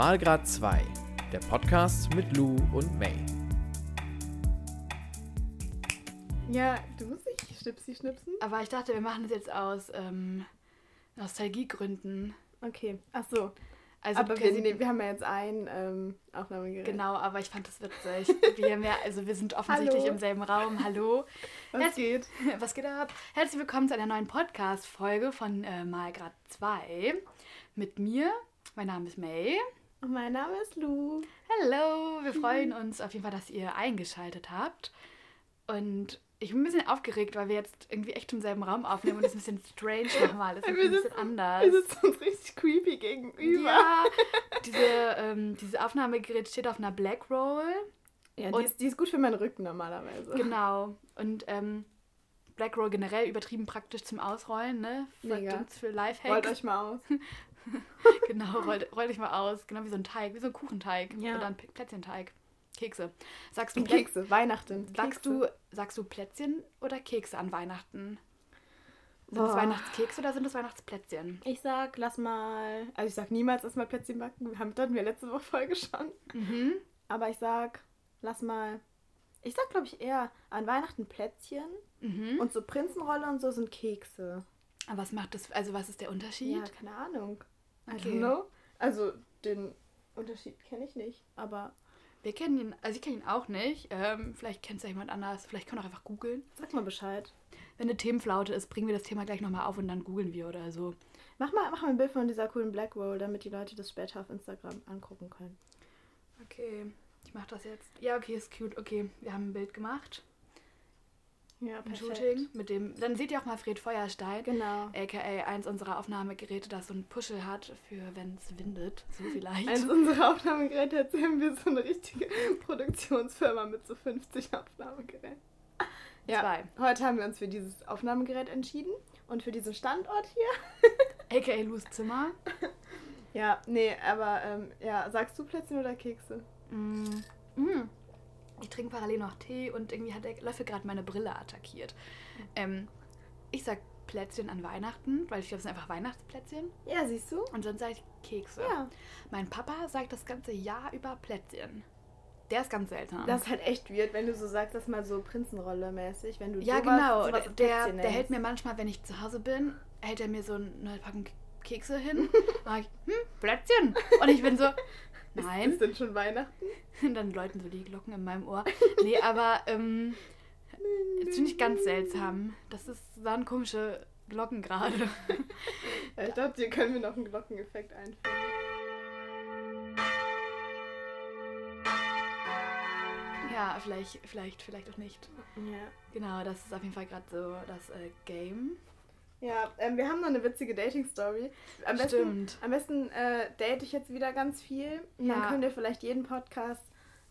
Malgrad 2, der Podcast mit Lou und May. Ja, du musst nicht Schnipsi schnipsen. Aber ich dachte, wir machen das jetzt aus ähm, Nostalgiegründen. Okay, ach so. Also aber wir nee, wir haben ja jetzt ein ähm, Aufnahmegerät. Genau, aber ich fand das witzig. Wir, haben ja, also wir sind offensichtlich Hallo. im selben Raum. Hallo. Was Jetzt- geht? Was geht ab? Herzlich willkommen zu einer neuen Podcast-Folge von äh, Malgrad 2 mit mir. Mein Name ist May. Und mein Name ist Lou. Hallo, wir freuen uns auf jeden Fall, dass ihr eingeschaltet habt. Und ich bin ein bisschen aufgeregt, weil wir jetzt irgendwie echt im selben Raum aufnehmen und es ist ein bisschen strange nochmal. Es ist ein bisschen sitzen- anders. Wir sitzen uns richtig creepy gegenüber. Ja, diese, ähm, dieses Aufnahmegerät steht auf einer Black Roll. Ja, Und- die, ist, die ist gut für meinen Rücken normalerweise. Genau. Und ähm, Black Roll generell übertrieben praktisch zum Ausrollen, ne? Uns für Rollt Lifehacks. euch mal aus. Genau, rollt, rollt euch mal aus. Genau wie so ein Teig, wie so ein Kuchenteig. Ja. Oder ein Plätzchenteig. Kekse. Sagst du, Plä Kekse, Weihnachten. sagst, Kekse. du, sagst du Plätzchen oder Kekse an Weihnachten? Sind es Boah. Weihnachtskekse oder sind es Weihnachtsplätzchen? Ich sag, lass mal. Also, ich sag niemals erstmal Plätzchen backen. Haben hatten wir letzte Woche Folge schon. Mhm. Aber ich sag, lass mal. Ich sag, glaube ich, eher an Weihnachten Plätzchen. Mhm. Und so Prinzenrolle und so sind Kekse. Aber was macht das, also was ist der Unterschied? Ja, keine Ahnung. I Okay. don't know. Also, den Unterschied kenne ich nicht. Aber Wir kennen ihn, also ich kenne ihn auch nicht. Ähm, vielleicht kennt es ja jemand anders. Vielleicht können wir auch einfach googeln. sag mal Bescheid. Wenn eine Themenflaute ist, bringen wir das Thema gleich nochmal auf und dann googeln wir oder so. Mach mal, mach mal ein Bild von dieser coolen Black Roll, damit die Leute das später auf Instagram angucken können. Okay, ich mache das jetzt. Ja, okay, ist cute. Okay, wir haben ein Bild gemacht. Ja, Ein Shooting mit dem. Dann seht ihr auch mal Fred Feuerstein. Genau. AKA eins unserer Aufnahmegeräte, das so einen Puschel hat für wenn es windet. So vielleicht. Eins unserer Aufnahmegeräte erzählen wir so eine richtige Produktionsfirma mit so 50 Aufnahmegeräten. Ja, Zwei. heute haben wir uns für dieses Aufnahmegerät entschieden und für diesen Standort hier. AKA Lus Zimmer. Ja, nee, aber ähm, ja, sagst du Plätzchen oder Kekse? Mm. Mm. Ich trinke parallel noch Tee und irgendwie hat der Löffel gerade meine Brille attackiert. Ähm, ich sag Plätzchen an Weihnachten, weil ich glaube, es sind einfach Weihnachtsplätzchen. Ja, siehst du? Und sonst sage ich Kekse. Ja. Mein Papa sagt das ganze Jahr über Plätzchen. Der ist ganz seltsam. Das ist halt echt weird, wenn du so sagst, das mal so Prinzenrolle mäßig, wenn du ja, genau. sowas der, der, der hält mir manchmal, wenn ich zu Hause bin, hält er mir so eine Packung Kekse hin. Dann ich, hm, Plätzchen. Und ich bin so, nein. Ist denn schon Weihnachten? Und dann läuten so die Glocken in meinem Ohr. Nee, aber ähm, das finde ich ganz seltsam. Das ist, waren komische Glocken gerade. Ich dachte, hier können wir noch einen Glockeneffekt einfügen. Ja, vielleicht, vielleicht, vielleicht auch nicht. Ja. Genau, das ist auf jeden Fall gerade so das äh, Game. Ja, ähm, wir haben noch eine witzige Dating-Story. Am besten, Stimmt. am besten äh, date ich jetzt wieder ganz viel. Und Dann Ja. könnt ihr vielleicht jeden Podcast,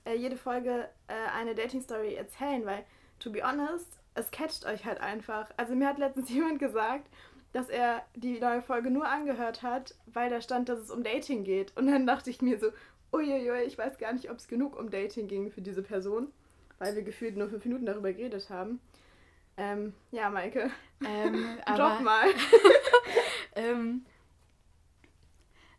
äh, jede Folge äh, eine Dating-Story erzählen, weil, to be honest, es catcht euch halt einfach. Also mir hat letztens jemand gesagt, dass er die neue Folge nur angehört hat, weil da stand, dass es um Dating geht. Und dann dachte ich mir so, uiuiui, ich weiß gar nicht, ob es genug um Dating ging für diese Person, weil wir gefühlt nur fünf Minuten darüber geredet haben. Ähm, ja, Maike, Ähm, aber mal. ähm,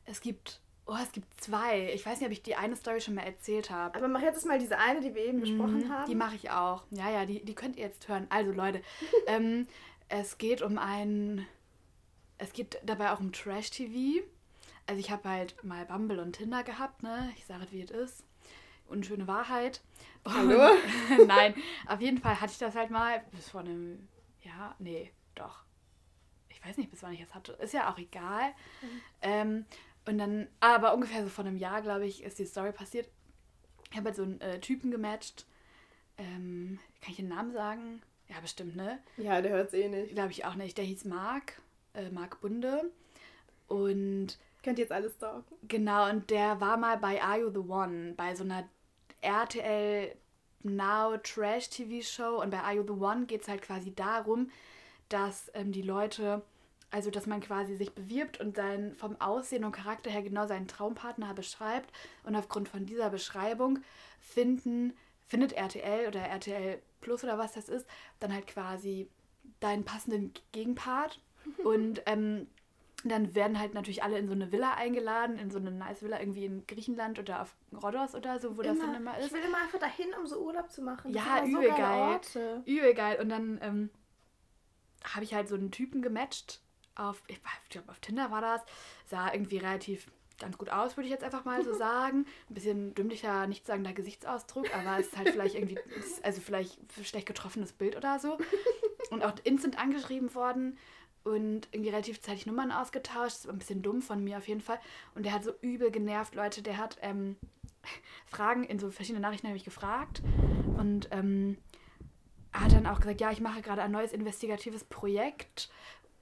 es gibt, oh, es gibt zwei. Ich weiß nicht, ob ich die eine Story schon mal erzählt habe. Aber mach jetzt mal diese eine, die wir eben besprochen Mhm, haben. Die mache ich auch. Ja, ja, die, die könnt ihr jetzt hören. Also Leute, ähm, es geht um ein, es geht dabei auch um Trash-TV. Also ich habe halt mal Bumble und Tinder gehabt, ne? Ich sage es, wie es ist. Unschöne Wahrheit. Und- Hallo? Nein, auf jeden Fall hatte ich das halt mal bis vor einem, ja, nee, doch. Ich weiß nicht, bis wann ich das hatte. Ist ja auch egal. Ähm, und dann, aber ungefähr so vor einem Jahr, glaube ich, ist die Story passiert. Ich habe halt so einen äh, Typen gematcht. Ähm, kann ich den Namen sagen? Ja, bestimmt, ne? Ja, der hört's eh nicht. Glaube ich auch nicht. Der hieß Marc, äh, Marc Bunde. Und Könnt ihr jetzt alles stalken? genau, und der war mal bei Are You the One, bei so einer RTL Now Trash TV Show. Und bei Are You the One geht es halt quasi darum, dass ähm, die Leute, also dass man quasi sich bewirbt und sein vom Aussehen und Charakter her genau seinen Traumpartner beschreibt. Und aufgrund von dieser Beschreibung finden, findet RTL oder RTL Plus oder was das ist, dann halt quasi deinen passenden Gegenpart. Und ähm, dann werden halt natürlich alle in so eine Villa eingeladen, in so eine nice Villa irgendwie in Griechenland oder auf Rhodos oder so, wo das dann immer ist. Ich will immer einfach dahin, um so Urlaub zu machen. Das Ja, immer übel so geil. Orte. Übel geil. Und dann ähm, habe ich halt so einen Typen gematcht. Auf, ich glaube, auf Tinder war das. Sah irgendwie relativ ganz gut aus, würde ich jetzt einfach mal so sagen. Ein bisschen dümmlicher, nichtssagender Gesichtsausdruck, aber es ist halt vielleicht irgendwie, also vielleicht schlecht getroffenes Bild oder so. Und auch instant angeschrieben worden und irgendwie relativ zeitig Nummern ausgetauscht. Das war ein bisschen dumm von mir auf jeden Fall. Und der hat so übel genervt, Leute. Der hat ähm, Fragen in so verschiedene Nachrichten habe ich gefragt. Und ähm, hat dann auch gesagt, ja, ich mache gerade ein neues investigatives Projekt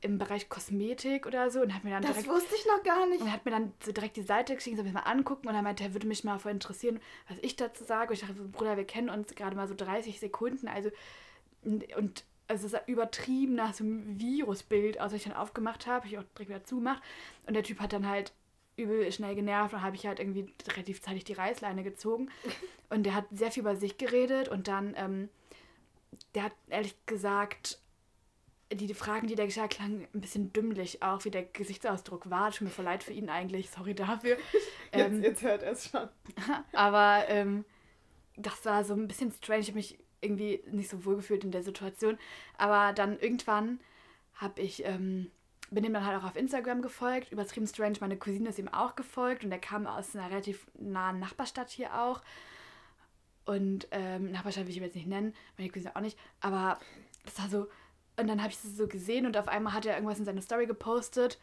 im Bereich Kosmetik oder so und hat mir dann Das direkt wusste ich noch gar nicht. und hat mir dann so direkt die Seite geschickt, soll ich mal angucken und er meinte, er würde mich mal voll interessieren, was ich dazu sage. Und ich dachte, Bruder, wir kennen uns gerade mal so 30 Sekunden, also und, und also es sah übertrieben nach so einem Virusbild aus, was ich dann aufgemacht habe, habe ich auch direkt wieder zugemacht und der Typ hat dann halt übel schnell genervt und habe ich halt irgendwie relativ zeitig die Reißleine gezogen und der hat sehr viel über sich geredet und dann ähm, der hat ehrlich gesagt die, die Fragen, die der gestellt hat, klangen ein bisschen dümmlich auch, wie der Gesichtsausdruck war. Tut mir voll leid für ihn eigentlich, sorry dafür. Ähm, jetzt, jetzt hört er es schon. aber ähm, das war so ein bisschen strange. Ich habe mich irgendwie nicht so wohl gefühlt in der Situation. Aber dann irgendwann habe ich, ähm, bin ihm dann halt auch auf Instagram gefolgt. Übertrieben strange, meine Cousine ist ihm auch gefolgt und er kam aus einer relativ nahen Nachbarstadt hier auch. Und ähm, Nachbarstadt will ich ihm jetzt nicht nennen, meine Cousine auch nicht. Aber das war so. Und dann habe ich es so gesehen und auf einmal hat er irgendwas in seine Story gepostet.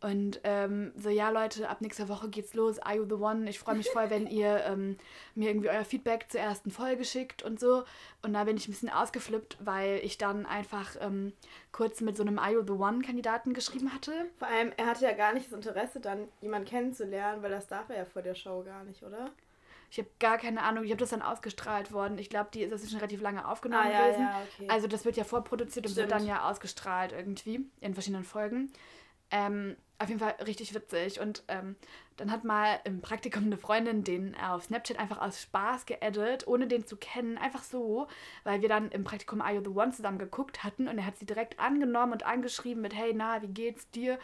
Und ähm, so, ja Leute, ab nächster Woche geht's los. Are you the one? Ich freue mich voll, wenn ihr ähm, mir irgendwie euer Feedback zur ersten Folge schickt und so. Und da bin ich ein bisschen ausgeflippt, weil ich dann einfach ähm, kurz mit so einem Are you the one Kandidaten geschrieben hatte. Vor allem, er hatte ja gar nicht das Interesse, dann jemanden kennenzulernen, weil das darf er ja vor der Show gar nicht, oder? Ich habe gar keine Ahnung, ich habe das dann ausgestrahlt worden. Ich glaube, die das ist schon relativ lange aufgenommen Ah, ja, gewesen. ja, okay. Also das wird ja vorproduziert und wird Stimmt. dann ja ausgestrahlt irgendwie in verschiedenen Folgen. Ähm, auf jeden Fall richtig witzig. Und ähm, dann hat mal im Praktikum eine Freundin den auf Snapchat einfach aus Spaß geedit, ohne den zu kennen. Einfach so, weil wir dann im Praktikum Are You The One zusammen geguckt hatten und er hat sie direkt angenommen und angeschrieben mit Hey, na, wie geht's dir?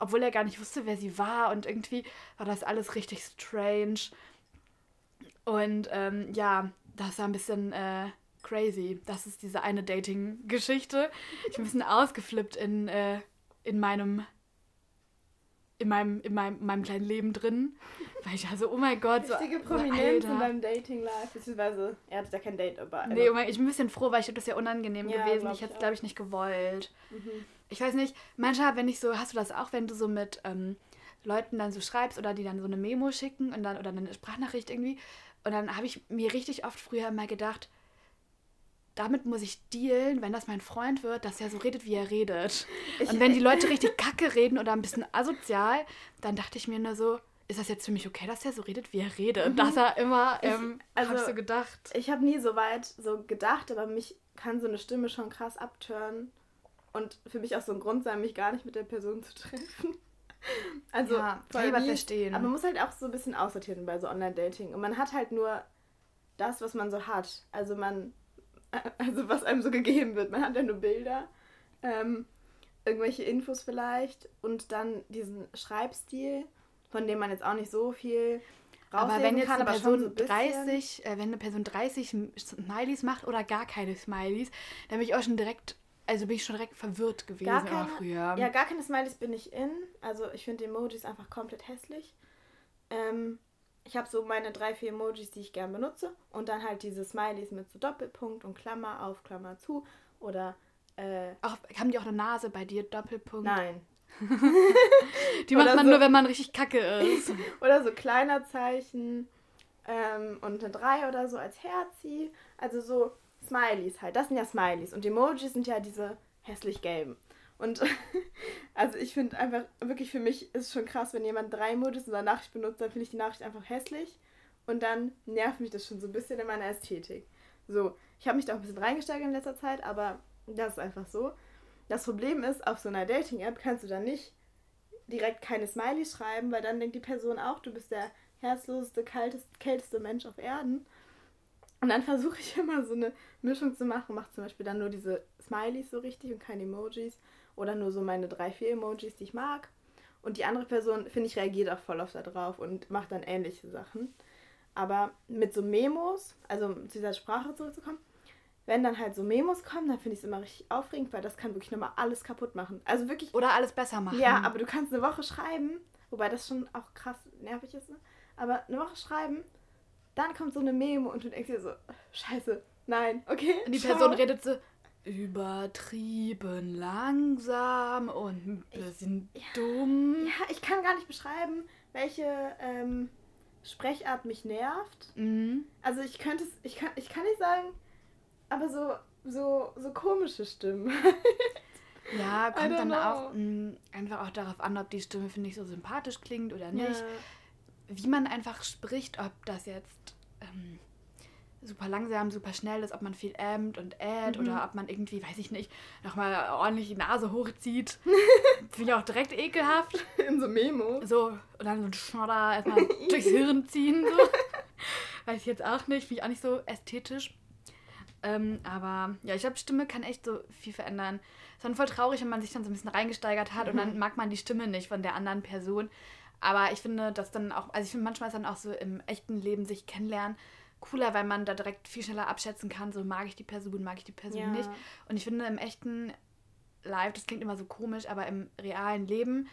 Obwohl er gar nicht wusste, wer sie war. Und irgendwie war das alles richtig strange. Und ähm, ja, das war ein bisschen äh, crazy. Das ist diese eine Dating-Geschichte. Ich bin ein bisschen ausgeflippt in, äh, in meinem in meinem, in meinem, meinem kleinen Leben drin. Weil ich also, oh mein Gott, so. Richtige so, Prominenz in Alter. deinem Dating-Life, beziehungsweise er hatte da kein Date dabei. Nee, oh mein, ich bin ein bisschen froh, weil ich das ja unangenehm Ja, gewesen. Ich hätte es, glaube ich, nicht gewollt. Mhm. Ich weiß nicht, manchmal, wenn ich so, hast du das auch, wenn du so mit ähm, Leuten dann so schreibst oder die dann so eine Memo schicken und dann oder eine Sprachnachricht irgendwie. Und dann habe ich mir richtig oft früher immer gedacht, damit muss ich dealen, wenn das mein Freund wird, dass er so redet, wie er redet. Ich- und wenn die Leute richtig kacke reden oder ein bisschen asozial, dann dachte ich mir nur so, ist das jetzt für mich okay, dass er so redet, wie er redet? Dass er immer, Ich- ähm, also- habe ich so gedacht. Ich habe nie so weit so gedacht, aber mich kann so eine Stimme schon krass abtören. Und für mich auch so ein Grund sein, mich gar nicht mit der Person zu treffen. Also, Ja, ich mies. verstehen. Aber man muss halt auch so ein bisschen aussortieren bei so Online-Dating. Und man hat halt nur das, was man so hat. Also man, also was einem so gegeben wird. Man hat ja nur Bilder, ähm, irgendwelche Infos vielleicht und dann diesen Schreibstil, von dem man jetzt auch nicht so viel Aber wenn jetzt kann, eine aber schon Person so ein bisschen. 30, äh, wenn eine Person 30 Smileys macht oder gar keine Smileys, dann bin ich auch schon direkt, also bin ich schon direkt verwirrt gewesen Gar keine, früher. Ja, gar keine Smileys bin ich in. Also ich finde Emojis einfach komplett hässlich. Ähm, ich habe so meine drei, vier Emojis, die ich gern benutze. Und dann halt diese Smileys mit so Doppelpunkt und Klammer auf, Klammer zu. Oder äh, auch, haben die auch eine Nase bei dir, Doppelpunkt? nein. Die macht man so- nur, wenn man richtig kacke ist. Oder so kleiner Zeichen ähm, und eine 3 oder so als Herzi. Also so Smileys halt. Das sind ja Smileys. Und Emojis sind ja diese hässlich gelben. Und also ich finde einfach, wirklich für mich ist es schon krass, wenn jemand drei Emojis in seiner Nachricht benutzt, dann finde ich die Nachricht einfach hässlich. Und dann nervt mich das schon so ein bisschen in meiner Ästhetik. So, ich habe mich da auch ein bisschen reingesteigert in letzter Zeit, aber das ist einfach so. Das Problem ist, auf so einer Dating-App kannst du dann nicht direkt keine Smiley schreiben, weil dann denkt die Person auch, du bist der herzloseste, kalteste, kälteste Mensch auf Erden. Und dann versuche ich immer so eine Mischung zu machen, mache zum Beispiel dann nur diese Smileys so richtig und keine Emojis oder nur so meine drei, vier Emojis, die ich mag. Und die andere Person, finde ich, reagiert auch voll oft darauf und macht dann ähnliche Sachen. Aber mit so Memos, also zu dieser Sprache zurückzukommen, wenn dann halt so Memos kommen, dann finde ich es immer richtig aufregend, weil das kann wirklich nochmal alles kaputt machen. Also wirklich. Oder alles besser machen. Ja, aber du kannst eine Woche schreiben, wobei das schon auch krass nervig ist, ne? Aber eine Woche schreiben, dann kommt so eine Memo und du denkst dir so, scheiße, nein, okay. Und die ciao. Person redet so übertrieben langsam und ein bisschen dumm. Ja, ich kann gar nicht beschreiben, welche ähm, Sprechart mich nervt. Mhm. Also ich könnte es, ich kann, ich kann nicht sagen, aber so, so, so komische Stimmen. Ja, kommt dann know. auch mh, einfach auch darauf an, ob die Stimme, finde ich, so sympathisch klingt oder nicht. Ja. Wie man einfach spricht, ob das jetzt ähm, super langsam, super schnell ist, ob man viel ämmt und äht Mhm. oder ob man irgendwie, weiß ich nicht, nochmal ordentlich die Nase hochzieht. finde ich auch direkt ekelhaft. In so Memos. So, und dann so ein Schnodder erstmal durchs Hirn ziehen. So. Weiß ich jetzt auch nicht, finde ich auch nicht so ästhetisch. Ähm, aber ja, ich glaube, Stimme kann echt so viel verändern. Ist dann voll traurig, wenn man sich dann so ein bisschen reingesteigert hat und dann mag man die Stimme nicht von der anderen Person. Aber ich finde, dass dann auch, also ich finde manchmal ist dann auch so im echten Leben sich kennenlernen cooler, weil man da direkt viel schneller abschätzen kann, so mag ich die Person, mag ich die Person Ja. nicht. Und ich finde im echten Live, das klingt immer so komisch, aber im realen Leben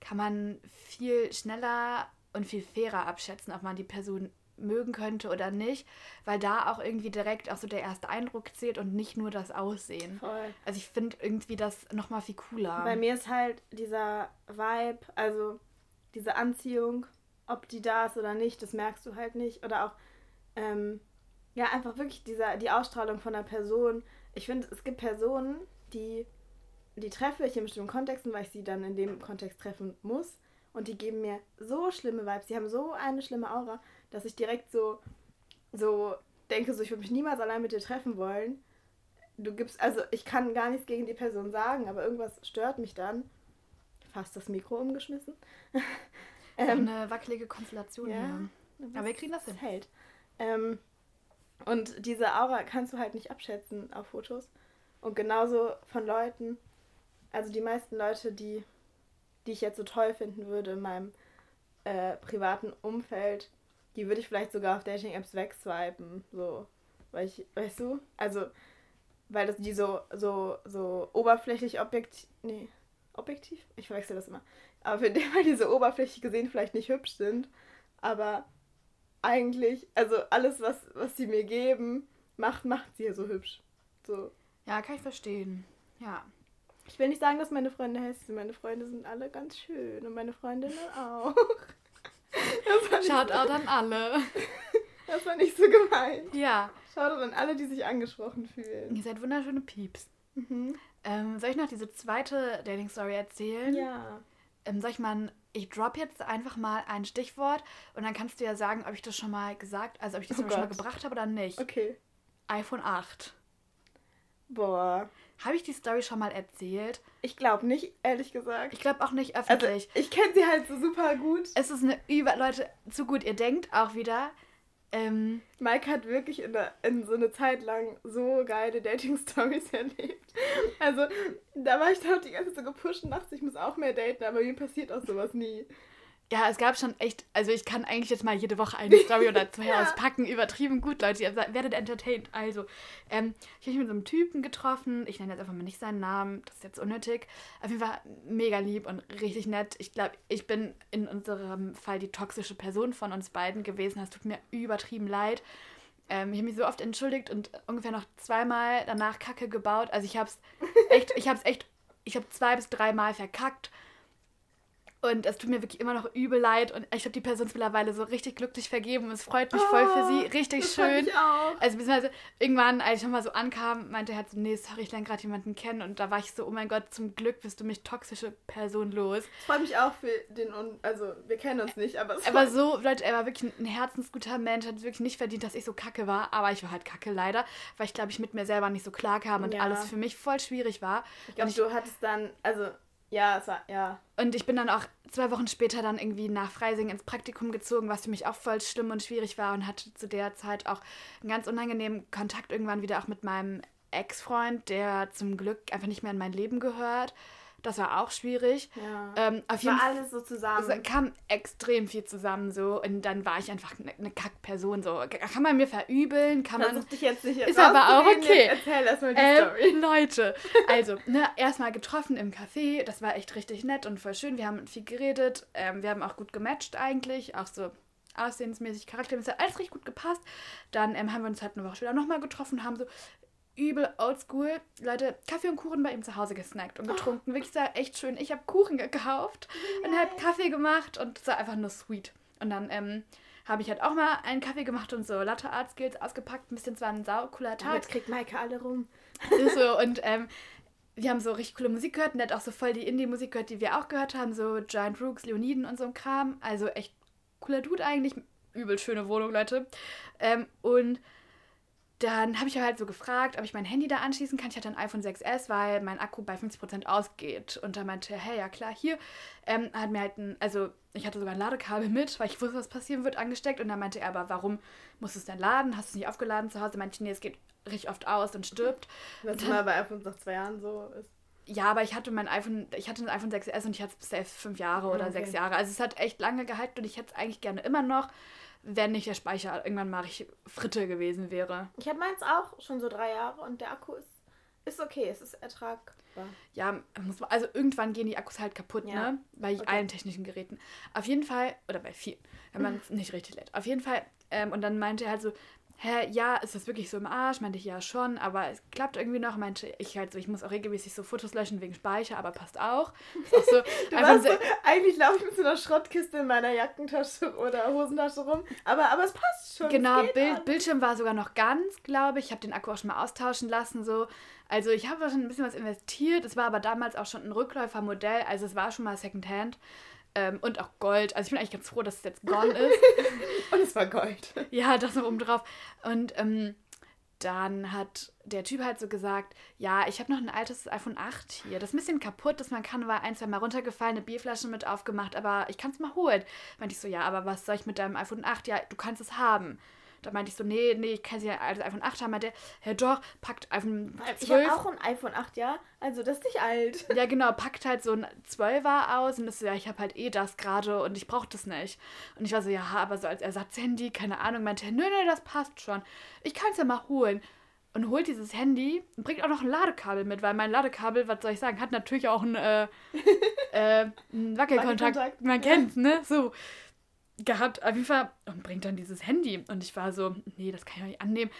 kann man viel schneller und viel fairer abschätzen, ob man die Person mögen könnte oder nicht, weil da auch irgendwie direkt auch so der erste Eindruck zählt und nicht nur das Aussehen. Voll. Also ich finde irgendwie das nochmal viel cooler. Bei mir ist halt dieser Vibe, also diese Anziehung, ob die da ist oder nicht, das merkst du halt nicht. Oder auch, ähm, ja, einfach wirklich dieser, die Ausstrahlung von einer Person. Ich finde, es gibt Personen, die, die treffe ich in bestimmten Kontexten, weil ich sie dann in dem Kontext treffen muss. Und die geben mir so schlimme Vibes, die haben so eine schlimme Aura, dass ich direkt so, so denke, so, ich würde mich niemals allein mit dir treffen wollen. Du gibst, also ich kann gar nichts gegen die Person sagen, aber irgendwas stört mich dann. Fast das Mikro umgeschmissen. Auch eine wackelige Konstellation ja. hier. Aber wir kriegen das hin. Hält. Ähm, und diese Aura kannst du halt nicht abschätzen auf Fotos. Und genauso von Leuten, also die meisten Leute, die, die ich jetzt so toll finden würde in meinem äh, privaten Umfeld, die würde ich vielleicht sogar auf Dating-Apps wegswipen. So, weil ich, weißt du? Also, weil das die so, so, so oberflächlich objektiv. Nee, objektiv? Ich verwechsel das immer. Aber für den, weil die so oberflächlich gesehen vielleicht nicht hübsch sind. Aber eigentlich, also alles, was, was sie mir geben, macht, macht sie ja so hübsch. So. Ja, kann ich verstehen. Ja. Ich will nicht sagen, dass meine Freunde hässlich sind. Meine Freunde sind alle ganz schön und meine Freundinnen auch. Schaut auch an alle. das war nicht so gemeint. Ja, Schaut an alle, die sich angesprochen fühlen. ihr seid wunderschöne Pieps. Mhm. Ähm, soll ich noch diese zweite Dating-Story erzählen? Ja. Ähm, soll ich mal, ein- ich drop jetzt einfach mal ein Stichwort und dann kannst du ja sagen, ob ich das schon mal gesagt, also ob ich das Oh schon mal gebracht habe oder nicht. Okay. iPhone 8. Boah. Habe ich die Story schon mal erzählt? Ich glaube nicht, ehrlich gesagt. Ich glaube auch nicht also, öffentlich. ich kenne sie halt so super gut. es ist eine über... Leute, zu gut, ihr denkt auch wieder... Ähm, Mike hat wirklich in, der, in so eine Zeit lang so geile Dating-Stories erlebt. Also, da war ich doch die ganze Zeit so gepusht und dachte, ich muss auch mehr daten, aber mir passiert auch sowas nie. Ja, es gab schon echt... Also ich kann eigentlich jetzt mal jede Woche eine Story oder zwei Ja. auspacken. Übertrieben gut, Leute. Ihr werdet entertained. Also, ähm, ich habe mich mit so einem Typen getroffen. Ich nenne jetzt einfach mal nicht seinen Namen. Das ist jetzt unnötig. Auf jeden Fall mega lieb und richtig nett. Ich glaube, ich bin in unserem Fall die toxische Person von uns beiden gewesen. Das tut mir übertrieben leid. Ähm, ich habe mich so oft entschuldigt und ungefähr noch zweimal danach Kacke gebaut. Also ich habe es echt, ich habe es echt, ich habe zwei bis dreimal verkackt. Und es tut mir wirklich immer noch übel leid. Und ich habe die Person mittlerweile so richtig glücklich vergeben. Und es freut mich voll für sie. Richtig Oh, das fand schön. Ich auch. Also beziehungsweise irgendwann, als ich nochmal so ankam, meinte er halt so, nee, sorry, ich lerne gerade jemanden kennen. Und da war ich so, oh mein Gott, zum Glück bist du mich toxische Person los. Ich freue mich auch für den, Un also wir kennen uns nicht, aber es Er war so, Leute, er war wirklich ein herzensguter Mensch, hat wirklich nicht verdient, dass ich so kacke war, aber ich war halt kacke leider, weil ich glaube, ich mit mir selber nicht so klar kam und Ja. alles für mich voll schwierig war. Ich glaube, Und du hattest dann, also, ja, es war, ja. Und ich bin dann auch zwei Wochen später dann irgendwie nach Freising ins Praktikum gezogen, was für mich auch voll schlimm und schwierig war und hatte zu der Zeit auch einen ganz unangenehmen Kontakt irgendwann wieder auch mit meinem Ex-Freund, der zum Glück einfach nicht mehr in mein Leben gehört. Das war auch schwierig. Ja. Ähm, auf Es jeden war alles so zusammen. es kam extrem viel zusamem so und dann war ich einfach eine ne Kackperson so. Kann man mir verübeln? Kann man Versuch dich jetzt nicht Ist aber auch okay. Jetzt erzähl erstmal die Ähm, Story. Leute, also, ne, erstmal getroffen im Café. Das war echt richtig nett und voll schön. Wir haben viel geredet. Ähm, wir haben auch gut gematcht eigentlich. Auch so aussehensmäßig, charaktermäßig. Hat alles richtig gut gepasst. Dann ähm, haben wir uns halt eine Woche später nochmal getroffen, haben so übel oldschool, Leute, Kaffee und Kuchen bei ihm zu Hause gesnackt und getrunken. Wirklich sehr echt schön. Ich habe Kuchen gekauft und halt Kaffee gemacht und es war einfach nur sweet. Und dann ähm, habe ich halt auch mal einen Kaffee gemacht und so Latte Art Skills ausgepackt. Ein bisschen zwar ein sau cooler Tag. Damit kriegt Maike alle rum. So, und ähm, wir haben so richtig coole Musik gehört und der hat auch so voll die Indie-Musik gehört, die wir auch gehört haben, so Giant Rooks, Leoniden und so ein Kram. Also echt cooler Dude eigentlich. Übel schöne Wohnung, Leute. Ähm, und dann habe ich halt so gefragt, ob ich mein Handy da anschließen kann. Ich hatte ein iPhone 6S, weil mein Akku bei 50% ausgeht. Und da meinte er, hey, ja klar, hier. Ähm, hat mir halt ein, also ich hatte sogar ein Ladekabel mit, weil ich wusste, was passieren wird, angesteckt. Und dann meinte er, aber warum musst du es denn laden? Hast du es nicht aufgeladen zu Hause? Meinte ich, nee, es geht richtig oft aus und stirbt. Was mal bei iPhones nach zwei Jahren so ist. Ja, aber ich hatte mein iPhone, ich hatte ein iPhone 6S und ich hatte es bis fünf Jahre oder Okay. sechs Jahre. Also es hat echt lange gehalten und ich hätte es eigentlich gerne immer noch, wenn nicht der Speicher irgendwann mal richtig Fritte gewesen wäre. Ich habe meins auch schon so drei Jahre und der Akku ist, ist okay, es ist ertragbar. Ja, muss man, also irgendwann gehen die Akkus halt kaputt, Ja. ne? Bei Okay. allen technischen Geräten. Auf jeden Fall, oder bei vielen, wenn man es nicht richtig lädt. Auf jeden Fall, ähm, und dann meinte er halt so, hä, ja, ist das wirklich so im Arsch? Meinte ich, ja schon, aber es klappt irgendwie noch. Meinte ich halt so, ich muss auch regelmäßig so Fotos löschen wegen Speicher, aber passt auch. Ist auch so, einfach so, eigentlich laufe ich mit so einer Schrottkiste in meiner Jackentasche oder Hosentasche rum, aber, aber es passt schon. Genau, Bild. Bildschirm war sogar noch ganz, glaube ich. Ich habe den Akku auch schon mal austauschen lassen. So. Also ich habe schon ein bisschen was investiert. Es war aber damals auch schon ein Rückläufermodell. Also es war schon mal Secondhand. Ähm, und auch Gold. Also ich bin eigentlich ganz froh, dass es jetzt gone ist. Und es war Gold. ja, das noch oben drauf. Und ähm, dann hat der Typ halt so gesagt, ja, ich habe noch ein altes iPhone 8 hier. Das ist ein bisschen kaputt, das man kann, war ein, zwei Mal runtergefallen, eine Bierflasche mit aufgemacht, aber ich kann es mal holen. Meinte ich so, ja, aber was soll ich mit deinem iPhone 8? Ja, du kannst es haben. Da meinte ich so, nee, nee, ich kann ja altes iPhone 8 haben. Meinte der, ja doch, packt iPhone Ich 12. habe auch ein iPhone 8, ja? Also das ist nicht alt. Ja, genau, packt halt so ein 12er aus und das so, ja, ich habe halt eh das gerade und ich brauche das nicht. Und ich war so, ja, aber so als Ersatzhandy, keine Ahnung, meinte nö, nö, das passt schon. Ich kann es ja mal holen. Und holt dieses Handy und bringt auch noch ein Ladekabel mit, weil mein Ladekabel, was soll ich sagen, hat natürlich auch einen, äh, äh, einen Wackelkontakt. Wackelkontakt. Man kennt's, ne? So. Gehabt, auf jeden Fall. Und bringt dann dieses Handy. Und ich war so, nee, das kann ich auch nicht annehmen.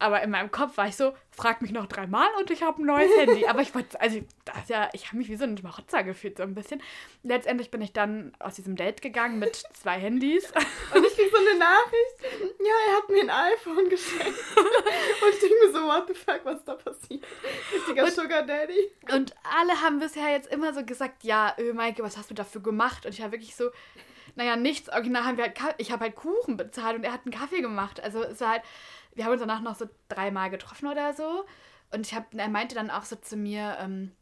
Aber in meinem Kopf war ich so, frag mich noch dreimal und ich habe ein neues Handy. Aber ich wollte, also das ja, ich habe mich wie so ein Schmarotzer gefühlt, so ein bisschen. Letztendlich bin ich dann aus diesem Date gegangen mit zwei Handys. Und ich krieg so eine Nachricht. Ja, er hat mir ein iPhone geschenkt. Und ich denke mir so, what the fuck, was ist da passiert? Richtiger Sugar Daddy. Und alle haben bisher jetzt immer so gesagt, ja, öh, Maike, was hast du dafür gemacht? Und ich war wirklich so, naja, nichts. Original haben wir halt, ich habe halt Kuchen bezahlt und er hat einen Kaffee gemacht. Also es war halt, wir haben uns danach noch so dreimal getroffen oder so. Und ich habe, er meinte dann auch so zu mir, ähm,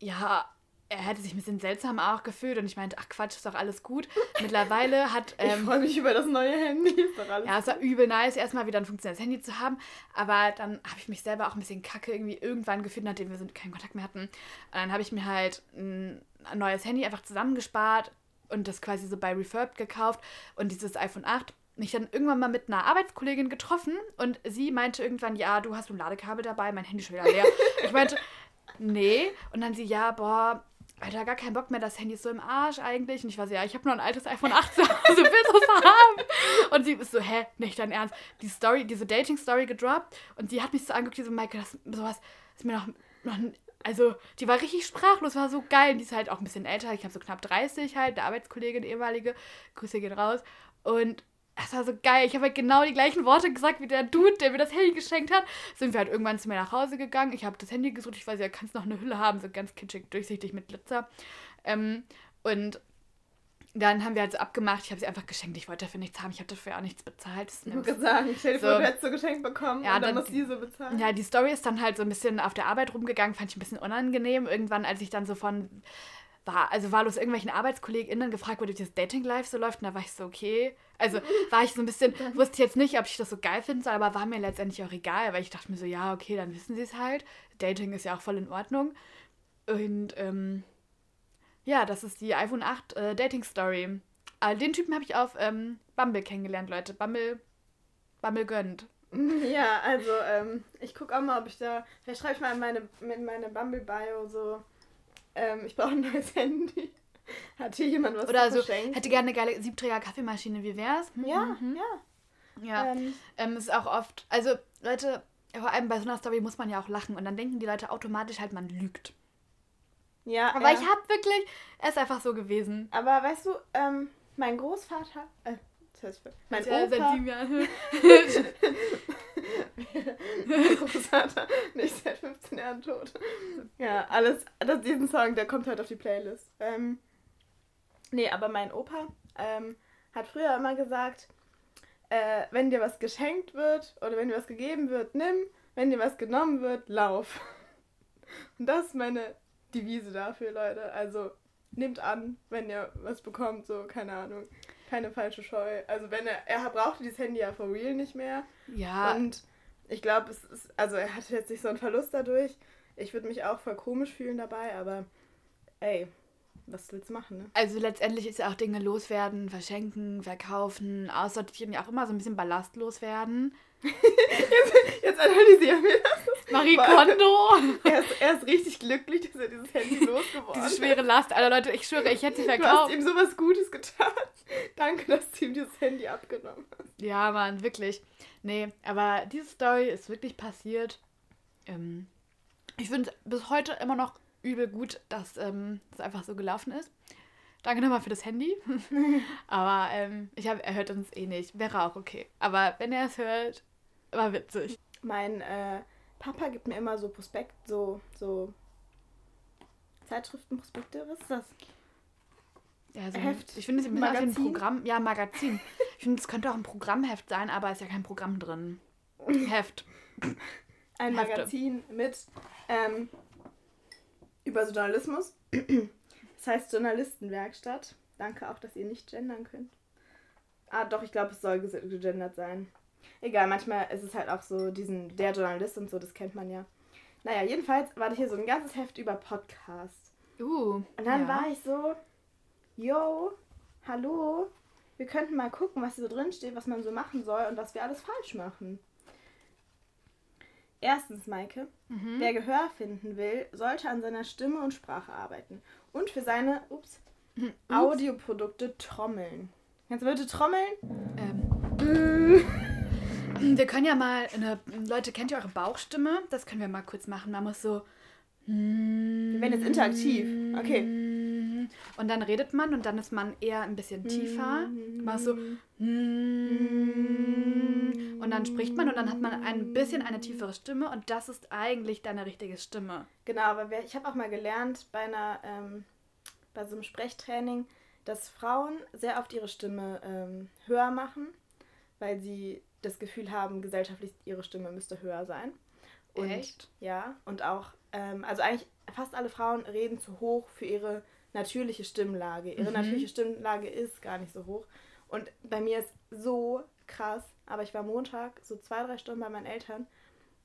ja, er hätte sich ein bisschen seltsam auch gefühlt und ich meinte, ach Quatsch, ist doch alles gut. Mittlerweile hat, Ich ähm, freue mich über das neue Handy. Ist doch alles ja, es war übel nice, erstmal wieder ein funktionierendes Handy zu haben. Aber dann habe ich mich selber auch ein bisschen kacke irgendwie irgendwann gefühlt, nachdem wir so keinen Kontakt mehr hatten. Und dann habe ich mir halt ein, ein neues Handy einfach zusammengespart und das quasi so bei Refurbed gekauft und dieses iPhone 8 mich dann irgendwann mal mit einer Arbeitskollegin getroffen und sie meinte irgendwann, ja, du hast ein Ladekabel dabei, mein Handy ist schon wieder leer. Ich meinte, nee. Und dann sie, ja, boah, Alter, gar keinen Bock mehr, das Handy ist so im Arsch eigentlich. Und ich war so, ja, ich habe nur ein altes iPhone 8 zu Hause, willst du es haben? Und sie ist so, hä, nicht dein Ernst. Die Story, diese Dating-Story gedroppt und sie hat mich so angeguckt, die so, Maike, das, sowas ist mir noch, noch also, die war richtig sprachlos, war so geil. Und die ist halt auch ein bisschen älter, ich habe so knapp 30 halt, eine Arbeitskollegin, ehemalige, Grüße gehen raus. Und das war so geil. Ich habe halt genau die gleichen Worte gesagt wie der Dude, der mir das Handy geschenkt hat. Sind wir halt irgendwann zu mir nach Hause gegangen. Ich habe das Handy gesucht. Ich weiß ja, kannst noch eine Hülle haben, so ganz kitschig, durchsichtig mit Glitzer. Ähm, und dann haben wir halt so abgemacht. Ich habe sie einfach geschenkt. Ich wollte dafür nichts haben. Ich habe dafür auch nichts bezahlt. Ich wollte sagen, stell dir So. vor, du hättest so geschenkt bekommen Ja, und dann dann- muss sie so bezahlen. ja, die Story ist dann halt so ein bisschen auf der Arbeit rumgegangen, fand ich ein bisschen unangenehm. Irgendwann, als ich dann so von war, also wahllos irgendwelchen ArbeitskollegInnen gefragt wurde, wie das Dating Life so läuft, und da war ich so, okay. Also war ich so ein bisschen, wusste jetzt nicht, ob ich das so geil finden soll, aber war mir letztendlich auch egal, weil ich dachte mir so, ja, okay, dann wissen sie es halt. Dating ist ja auch voll in Ordnung. Und ähm, ja, das ist die iPhone 8 äh, Dating Story. Äh, den Typen habe ich auf ähm, Bumble kennengelernt, Leute. Bumble, Bumble gönnt. Ja, also ähm, ich gucke auch mal, ob ich da. Vielleicht schreibe ich mal in meine, in meine Bumble-Bio so. Ähm, ich brauche ein neues Handy. Hat hier jemand was Oder so, verschenken? hätte gerne eine geile Siebträger Kaffeemaschine, wie wär's? Ja, Mhm. ja. Ja. Ähm, Ähm, ist auch oft, also Leute, vor allem bei so einer Story muss man ja auch lachen und dann denken die Leute automatisch halt, man lügt. Ja, Aber ja. ich hab wirklich, es ist einfach so gewesen. Aber weißt du, ähm, mein Großvater. Äh, das heißt, mein Ja, seit Opa. sieben Jahren. mein Großvater nicht seit 15 Jahren tot. Ja, alles. Das, diesen Song, der kommt halt auf die Playlist. Ähm, nee, aber mein Opa ähm, hat früher immer gesagt, äh, wenn dir was geschenkt wird oder wenn dir was gegeben wird, nimm. Wenn dir was genommen wird, lauf. Und das ist meine Devise dafür, Leute. Also nehmt an, wenn ihr was bekommt, so, keine Ahnung. Keine falsche Scheu. Also wenn er, er brauchte dieses Handy ja for real nicht mehr. Ja, Und ich glaube, es ist, also er hatte jetzt nicht so einen Verlust dadurch. Ich würde mich auch voll komisch fühlen dabei, aber ey, was willst du machen, ne? also letztendlich ist ja auch Dinge loswerden, verschenken, verkaufen, aussortieren, ja auch immer so ein bisschen Ballast loswerden. Jetzt analysieren wir das. Marie Kondo, Er ist, er ist richtig glücklich, dass er dieses Handy losgeworden diese ist. schwere Last. Alter Leute, ich schwöre, ich hätte sie Du hast verkauft. ihm sowas Gutes getan. Danke, dass du ihm dieses Handy abgenommen hast. Ja, Mann, wirklich. Nee, aber diese Story ist wirklich passiert. Ähm, ich finde es bis heute immer noch übel gut, dass ähm, es einfach so gelaufen ist. Danke nochmal für das Handy. aber ähm, ich hab, er hört uns eh nicht. Wäre auch okay. Aber wenn er es hört, war witzig. Mein äh, Papa gibt mir immer so Prospekt, so, so Zeitschriften, Prospekte, was ist das? Ja, so Heft, ein, ich finde es immer ein? Programm. Ja, Magazin. Ich finde, es könnte auch ein Programmheft sein, aber ist ja kein Programm drin. Heft. ein Hefte. Magazin mit ähm, über Journalismus. Das heißt Journalistenwerkstatt. Danke auch, dass ihr nicht gendern könnt. Ah, doch, ich glaube, es soll gegendert sein. Egal, manchmal ist es halt auch so, diesen, der Journalist und so, das kennt man ja. Naja, jedenfalls war hier so ein ganzes Heft über Podcasts. Uh. Und dann ja. war ich so, yo, hallo, wir könnten mal gucken, was hier so drin steht, was man so machen soll und was wir alles falsch machen. Erstens, Maike, Mhm. wer Gehör finden will, sollte an seiner Stimme und Sprache arbeiten und für seine ups, Ups. Audioprodukte trommeln. Kannst du bitte trommeln? Ähm, wir können ja mal, eine, Leute, kennt ihr eure Bauchstimme? Das können wir mal kurz machen. Man muss so. Wir werden jetzt interaktiv. Okay. Und dann redet man und dann ist man eher ein bisschen tiefer. Machst so. Und dann spricht man und dann hat man ein bisschen eine tiefere Stimme und das ist eigentlich deine richtige Stimme. Genau, aber ich habe auch mal gelernt bei einer ähm, bei so einem Sprechtraining, dass Frauen sehr oft ihre Stimme ähm, höher machen, weil sie das Gefühl haben, gesellschaftlich ihre Stimme müsste höher sein. Und, Echt? Ja, und auch, ähm, also eigentlich fast alle Frauen reden zu hoch für ihre natürliche Stimmlage. Ihre Mhm. natürliche Stimmlage ist gar nicht so hoch. Und bei mir ist so krass, aber ich war Montag so zwei, drei Stunden bei meinen Eltern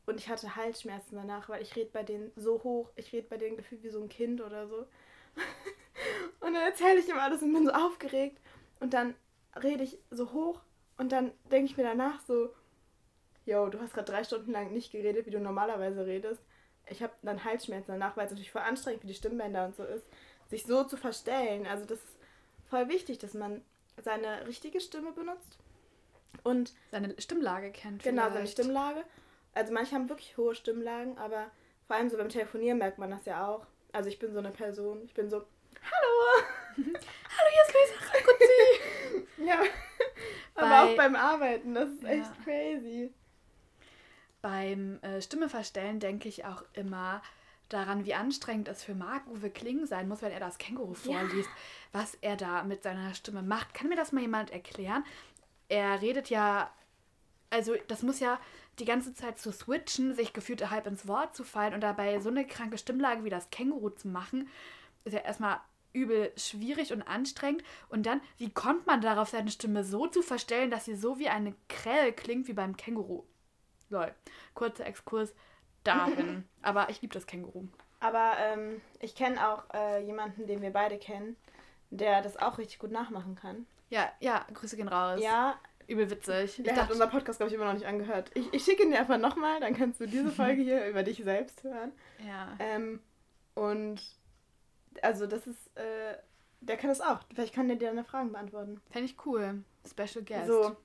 und ich hatte Halsschmerzen danach, weil ich rede bei denen so hoch, ich rede bei denen gefühlt wie so ein Kind oder so. und dann erzähle ich ihm alles und bin so aufgeregt und dann rede ich so hoch und dann denke ich mir danach so, yo, du hast gerade drei Stunden lang nicht geredet, wie du normalerweise redest. Ich habe dann Halsschmerzen danach, weil es natürlich voll anstrengend für die Stimmbänder und so ist, sich so zu verstellen. Also das ist voll wichtig, dass man seine richtige Stimme benutzt und Seine Stimmlage kennt. Genau, seine vielleicht. Stimmlage. Also manche haben wirklich hohe Stimmlagen, aber vor allem so beim Telefonieren merkt man das ja auch. Also ich bin so eine Person, ich bin so, hallo! Hallo, hier ist Luisa Rakuzi. Ja, aber Bei- auch beim Arbeiten, das ist Ja. echt crazy. Beim äh, Stimme verstellen denke ich auch immer daran, wie anstrengend es für Marc-Uwe Kling sein muss, wenn er das Känguru Ja. vorliest, was er da mit seiner Stimme macht. Kann mir das mal jemand erklären? Er redet ja, also das muss ja die ganze Zeit zu switchen, sich gefühlt halb ins Wort zu fallen und dabei so eine kranke Stimmlage wie das Känguru zu machen, ist ja erstmal übel schwierig und anstrengend. Und dann, wie kommt man darauf, seine Stimme so zu verstellen, dass sie so wie eine Krähe klingt wie beim Känguru? Lol. Kurzer Exkurs dahin. Aber ich liebe das Känguru. Aber ähm, ich kenne auch äh, jemanden, den wir beide kennen, der das auch richtig gut nachmachen kann. Ja, ja, Grüße gehen raus. Ja, Übel witzig. Ich der hat dachte, unser Podcast, glaube ich, immer noch nicht angehört. Ich, ich schicke ihn dir einfach nochmal, dann kannst du diese Folge hier über dich selbst hören. ja. Ähm, und also das ist, äh, der kann das auch. Vielleicht kann der dir deine Fragen beantworten. Fände ich cool. Special Guest. So,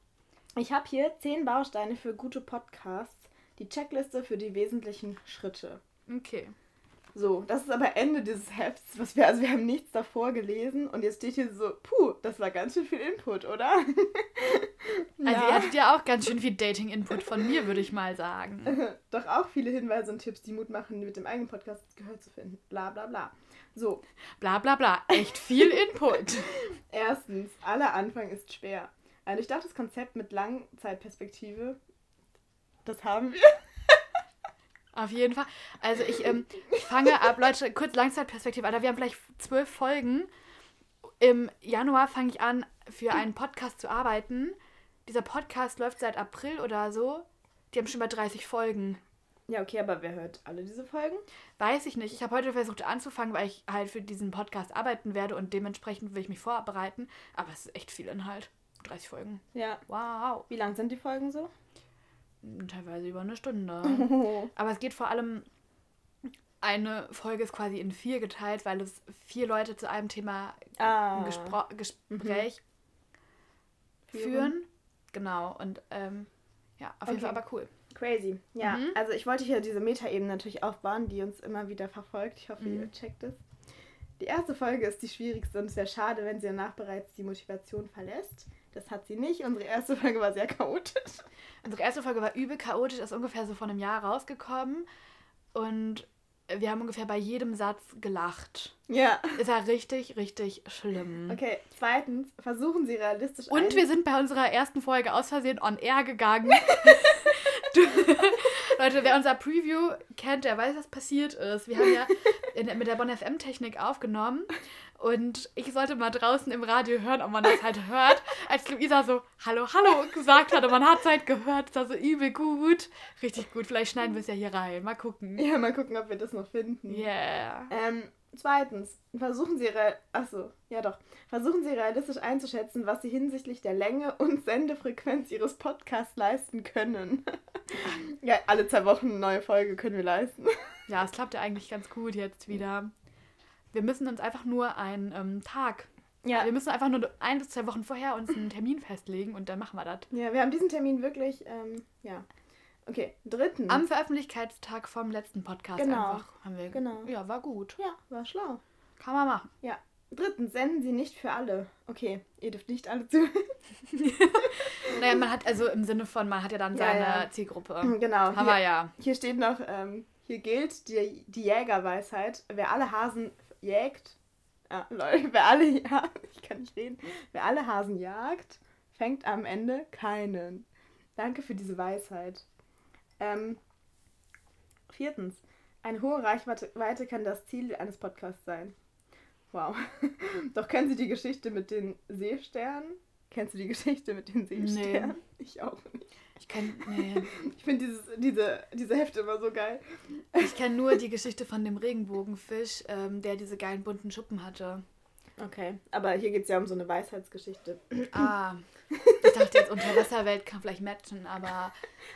ich habe hier zehn Bausteine für gute Podcasts. Die Checkliste für die wesentlichen Schritte. Okay. So, das ist aber Ende dieses Hefts, was wir, also wir haben nichts davor gelesen und jetzt steht hier so, puh, das war ganz schön viel Input, oder? Also ihr hattet ja auch ganz schön viel Dating-Input von mir, würde ich mal sagen. Doch auch viele Hinweise und Tipps, die Mut machen, mit dem eigenen Podcast Gehör zu finden. Bla bla bla. So, Bla bla bla. Echt viel Input. erstens, aller Anfang ist schwer. Ein durchdachtes Konzept mit Langzeitperspektive, das haben wir. Auf jeden Fall. Also ich, ähm, ich fange ab, Leute, kurz Langzeitperspektive, Alter, wir haben vielleicht zwölf Folgen. Im Januar fange ich an, für einen Podcast zu arbeiten. Dieser Podcast läuft seit April oder so. Die haben schon bei 30 Folgen. Ja, okay, aber wer hört alle diese Folgen? Weiß ich nicht. Ich habe heute versucht anzufangen, weil ich halt für diesen Podcast arbeiten werde und dementsprechend will ich mich vorbereiten. Aber es ist echt viel Inhalt. 30 Folgen. Ja. Wow. Wie lang sind die Folgen so? Teilweise über eine Stunde. Aber es geht vor allem, eine Folge ist quasi in vier geteilt, weil es vier Leute zu einem Thema Ah. Gespro Gespräch Führen. führen. Genau. Und ähm, ja, auf jeden Okay. Fall aber cool. Crazy. Ja, Mhm. also ich wollte hier diese Metaebene natürlich aufbauen, die uns immer wieder verfolgt. Ich hoffe, Mhm. ihr checkt es. Die erste Folge ist die schwierigste und es wäre schade, wenn sie danach bereits die Motivation verlässt. Das hat sie nicht. Unsere erste Folge war sehr chaotisch. Unsere erste Folge war übel chaotisch, ist ungefähr so vor einem Jahr rausgekommen. Und wir haben ungefähr bei jedem Satz gelacht. Ja. Ist ja richtig, richtig schlimm. Okay, zweitens, versuchen Sie realistisch Und ein- wir sind bei unserer ersten Folge aus Versehen on air gegangen. Leute, wer unser Preview kennt, der weiß, was passiert ist. Wir haben ja in, mit der Bonn FM Technik aufgenommen und ich sollte mal draußen im Radio hören, ob man das halt hört, als Luisa so Hallo, Hallo gesagt hat und man hat es halt gehört. Das war so übel gut. Richtig gut. Vielleicht schneiden wir es ja hier rein. Mal gucken. Ja, mal gucken, ob wir das noch finden. Yeah. Ähm, zweitens, versuchen Sie Achso, ja doch. Versuchen Sie realistisch einzuschätzen, was Sie hinsichtlich der Länge und Sendefrequenz Ihres Podcasts leisten können. ja, alle zwei Wochen eine neue Folge können wir leisten. Ja, es klappt ja eigentlich ganz gut jetzt wieder. Wir müssen uns einfach nur einen ähm, Tag Ja. Wir müssen einfach nur ein bis zwei Wochen vorher uns einen Termin festlegen und dann machen wir das. Ja, wir haben diesen Termin wirklich, ähm, ja. Okay, drittens. Am Veröffentlichkeitstag vom letzten Podcast Genau. einfach haben wir. Genau. Ja, war gut. ja, war schlau. Kann man machen. Ja. Drittens, senden Sie nicht für alle. Okay, ihr dürft nicht alle zu. Naja, man hat also im Sinne von, man hat ja dann seine ja. Zielgruppe. genau. Haben Hier, wir ja. hier steht noch, ähm, hier gilt die, die Jägerweisheit. Wer alle Hasen jägt, ah, Leute, wer alle, ja, ich kann nicht reden, wer alle Hasen jagt, fängt am Ende keinen. Danke für diese Weisheit. Ähm, viertens, eine hohe Reichweite Weite kann das Ziel eines Podcasts sein. Wow. Doch kennen Sie die Geschichte mit den Seesternen? Kennst du die Geschichte mit den Seesternen? Ich auch nicht. Ich kenne nee. Ich finde diese, diese Hefte immer so geil. ich kenn nur die Geschichte von dem Regenbogenfisch, ähm, der diese geilen bunten Schuppen hatte. Okay, aber hier geht es ja um so eine Weisheitsgeschichte. Ah, ich dachte jetzt Unterwasserwelt kann vielleicht matchen, aber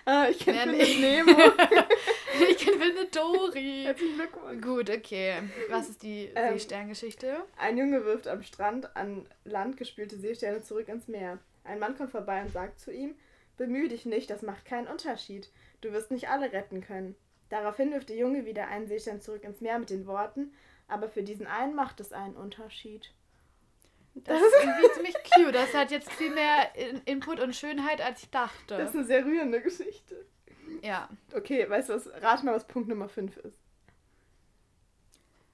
Ah, ich kenne Ja, Findet. Nemo. ich kenne eine Dori. Herzlichen Glückwunsch. Gut, okay. Was ist die Ähm, Seesterngeschichte? Ein Junge wirft am Strand an Land gespülte Seesterne zurück ins Meer. Ein Mann kommt vorbei und sagt zu ihm, bemühe dich nicht, das macht keinen Unterschied. Du wirst nicht alle retten können. Daraufhin wirft der Junge wieder einen Seestern zurück ins Meer mit den Worten, aber für diesen einen macht es einen Unterschied. Das ist irgendwie ziemlich cute. Das hat jetzt viel mehr In Input und Schönheit, als ich dachte. Das ist eine sehr rührende Geschichte. ja. Okay, weißt du was? Rat mal, was Punkt Nummer 5 ist.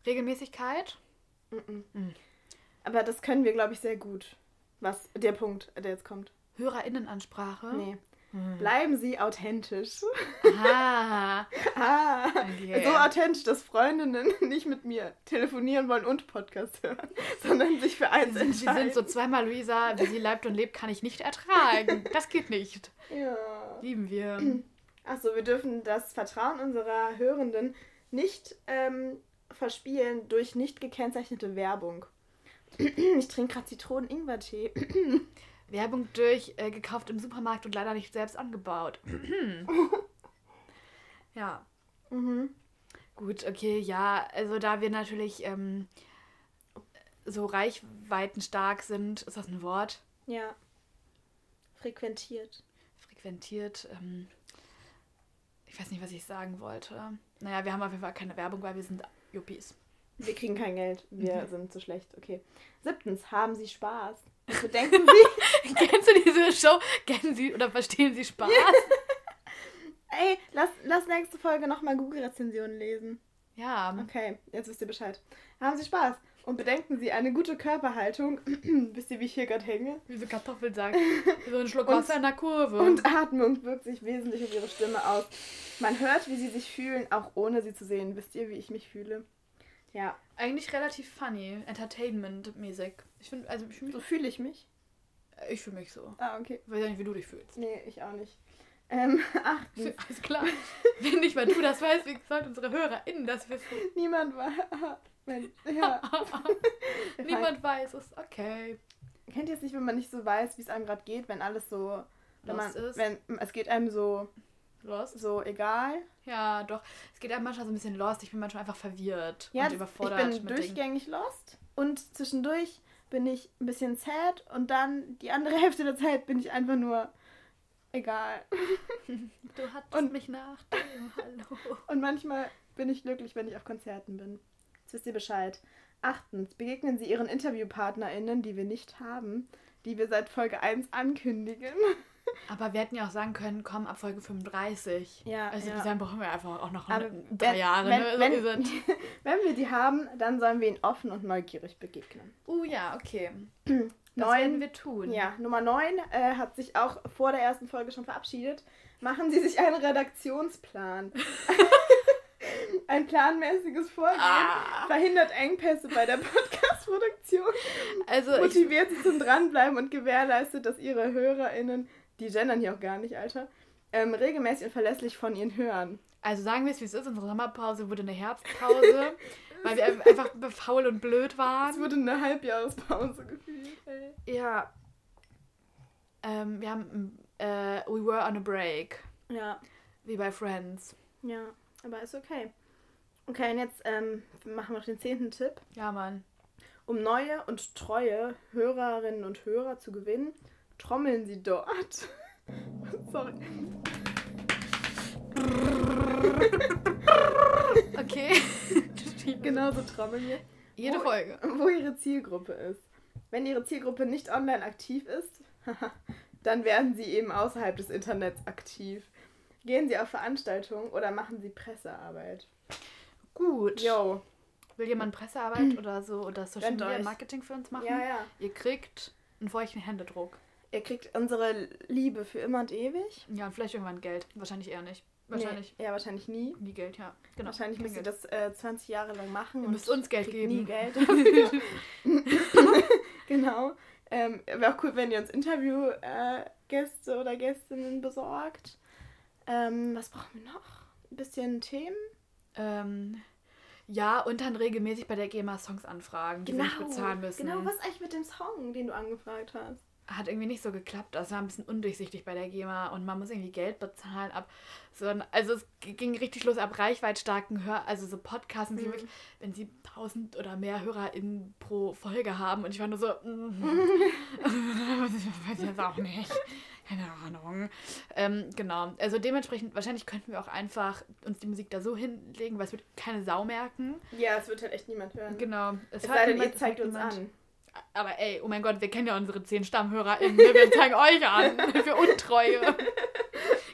Regelmäßigkeit. Mhm. Mhm. Aber das können wir, glaube ich, sehr gut. Was? Der Punkt, der jetzt kommt. HörerInnenansprache. Nee. Hm. Bleiben Sie authentisch. Aha. Ah, Okay. so authentisch, dass Freundinnen nicht mit mir telefonieren wollen und Podcast hören, sondern sich für eins Sie sind, sie entscheiden. sind so zweimal Luisa, wie sie leibt und lebt, kann ich nicht ertragen. Das geht nicht. ja. Lieben wir. Achso, wir dürfen das Vertrauen unserer Hörenden nicht ähm, verspielen durch nicht gekennzeichnete Werbung. Ich trinke gerade Zitronen-Ingwer-Tee. Werbung durch, äh, gekauft im Supermarkt und leider nicht selbst angebaut. ja. Mhm. Gut, okay, ja. Also da wir natürlich ähm, so reichweitenstark sind, ist das ein Wort? Ja. Frequentiert. Frequentiert. Ähm, ich weiß nicht, was ich sagen wollte. Naja, wir haben auf jeden Fall keine Werbung, weil wir sind Yuppies. Wir kriegen kein Geld. Wir sind zu schlecht. Okay. Siebtens, haben Sie Spaß? Bedenken Sie. Kennst du diese Show? Kennen Sie oder verstehen Sie Spaß? Ey, lass, lass nächste Folge nochmal Google-Rezensionen lesen. Ja. Okay, jetzt wisst ihr Bescheid. Haben Sie Spaß? Und bedenken Sie, eine gute Körperhaltung, wisst ihr, wie ich hier gerade hänge? Wie so Kartoffelsack. So ein Schluck Wasser in der Kurve. Und Atmung wirkt sich wesentlich auf Ihre Stimme aus. Man hört, wie Sie sich fühlen, auch ohne Sie zu sehen. Wisst ihr, wie ich mich fühle? Ja, Eigentlich relativ funny, entertainment-mäßig. Ich finde, also ich fühle so fühle ich mich. ich fühl mich so. Ah, okay. Ich weiß ja nicht, wie du dich fühlst. Nee, ich auch nicht. Ähm, achtens. Alles klar. Wenn nicht mal du das weißt, wie sollten unsere HörerInnen das wissen? Niemand war. Wenn, ja. Niemand weiß es. Okay. Kennt ihr es nicht, wenn man nicht so weiß, wie es einem gerade geht, wenn alles so. Wenn man, ist. wenn es geht einem so, Lost? so egal. Ja, doch. Es geht einem manchmal so ein bisschen lost. Ich bin manchmal einfach verwirrt Ja, und das- ich überfordert bin mit Dingen. durchgängig lost und zwischendurch bin ich ein bisschen sad und dann die andere Hälfte der Zeit bin ich einfach nur egal. Du hattest Und- mich nach dem Hallo. Und manchmal bin ich glücklich, wenn ich auf Konzerten bin. Jetzt wisst ihr Bescheid. Achtens, begegnen Sie Ihren InterviewpartnerInnen, die wir nicht haben, die wir seit Folge 1 ankündigen. Aber wir hätten ja auch sagen können, komm, ab Folge 35. Ja, Also ja. dahin brauchen wir einfach auch noch Aber drei wenn- Jahre. wenn- ne? So wenn- es. Wenn wir die haben, dann sollen wir ihnen offen und neugierig begegnen. Uh ja, okay. Das Neun. werden wir tun. Ja, Nummer 9 äh, hat sich auch vor der ersten Folge schon verabschiedet. Machen Sie sich einen Redaktionsplan. Ein planmäßiges Vorgehen Ah. verhindert Engpässe bei der Podcast-Produktion, Also motiviert Sie zum Dranbleiben und gewährleistet, dass Ihre HörerInnen, die gendern hier auch gar nicht, Alter, ähm, regelmäßig und verlässlich von Ihnen hören. also sagen wir es, wie es ist. Unsere Sommerpause wurde eine Herbstpause, weil wir einfach faul und blöd Es waren. wurde eine Halbjahrespause gefühlt. Ey. Ja. Ähm, wir haben, äh, we were on a break. Ja, Wie bei Friends. ja, aber ist okay. Okay, und jetzt ähm, machen wir noch den zehnten Tipp. Ja, Mann. Um neue und treue Hörerinnen und Hörer zu gewinnen, trommeln Sie dort. Sorry. Okay. Genauso trommeln wir. Jede Wo- Folge. Wo Ihre Zielgruppe ist. Wenn Ihre Zielgruppe nicht online aktiv ist, dann werden Sie eben außerhalb des Internets aktiv. Gehen Sie auf Veranstaltungen oder machen Sie Pressearbeit. Gut. Yo. Will jemand Pressearbeit oder so oder Social Media. Marketing für uns machen? Ja, ja. Ihr kriegt einen feuchten Händedruck. Ihr kriegt unsere Liebe für immer und ewig. Ja, und vielleicht irgendwann Geld. Wahrscheinlich eher nicht. Wahrscheinlich Nee, ja, wahrscheinlich nie. nie Geld, ja. Genau. Wahrscheinlich müsst ihr das äh, 20 Jahre lang machen. Ihr und müsst uns Geld geben. Nie Geld. genau. Ähm, Wäre auch cool, wenn ihr uns Interviewgäste äh, Gäste oder Gästinnen besorgt. Ähm, was brauchen wir noch? Ein bisschen Themen? Ähm, ja, und dann regelmäßig bei der GEMA Songs anfragen, die wir nicht bezahlen müssen. Genau, was eigentlich mit dem Song, den du angefragt hast? Hat irgendwie nicht so geklappt. Das war ein bisschen undurchsichtig bei der GEMA und man muss irgendwie Geld bezahlen ab. So, ein- also es ging richtig los ab reichweitstarken Hör, also so Podcasts, und die Mhm. wirklich, wenn sie 1000 oder mehr HörerInnen pro Folge haben und ich war nur so, mm, weiß jetzt auch nicht. Keine Ahnung. Ähm, genau. Also dementsprechend, wahrscheinlich könnten wir auch einfach uns die Musik da so hinlegen, weil es wird keine Sau merken. Ja, es wird halt echt niemand hören. Genau. Es hört sei denn, niemand, ihr es zeigt uns niemand. an. Aber ey, oh mein Gott, wir kennen ja unsere zehn StammhörerInnen. ne? Wir zeigen euch an. Für Untreue.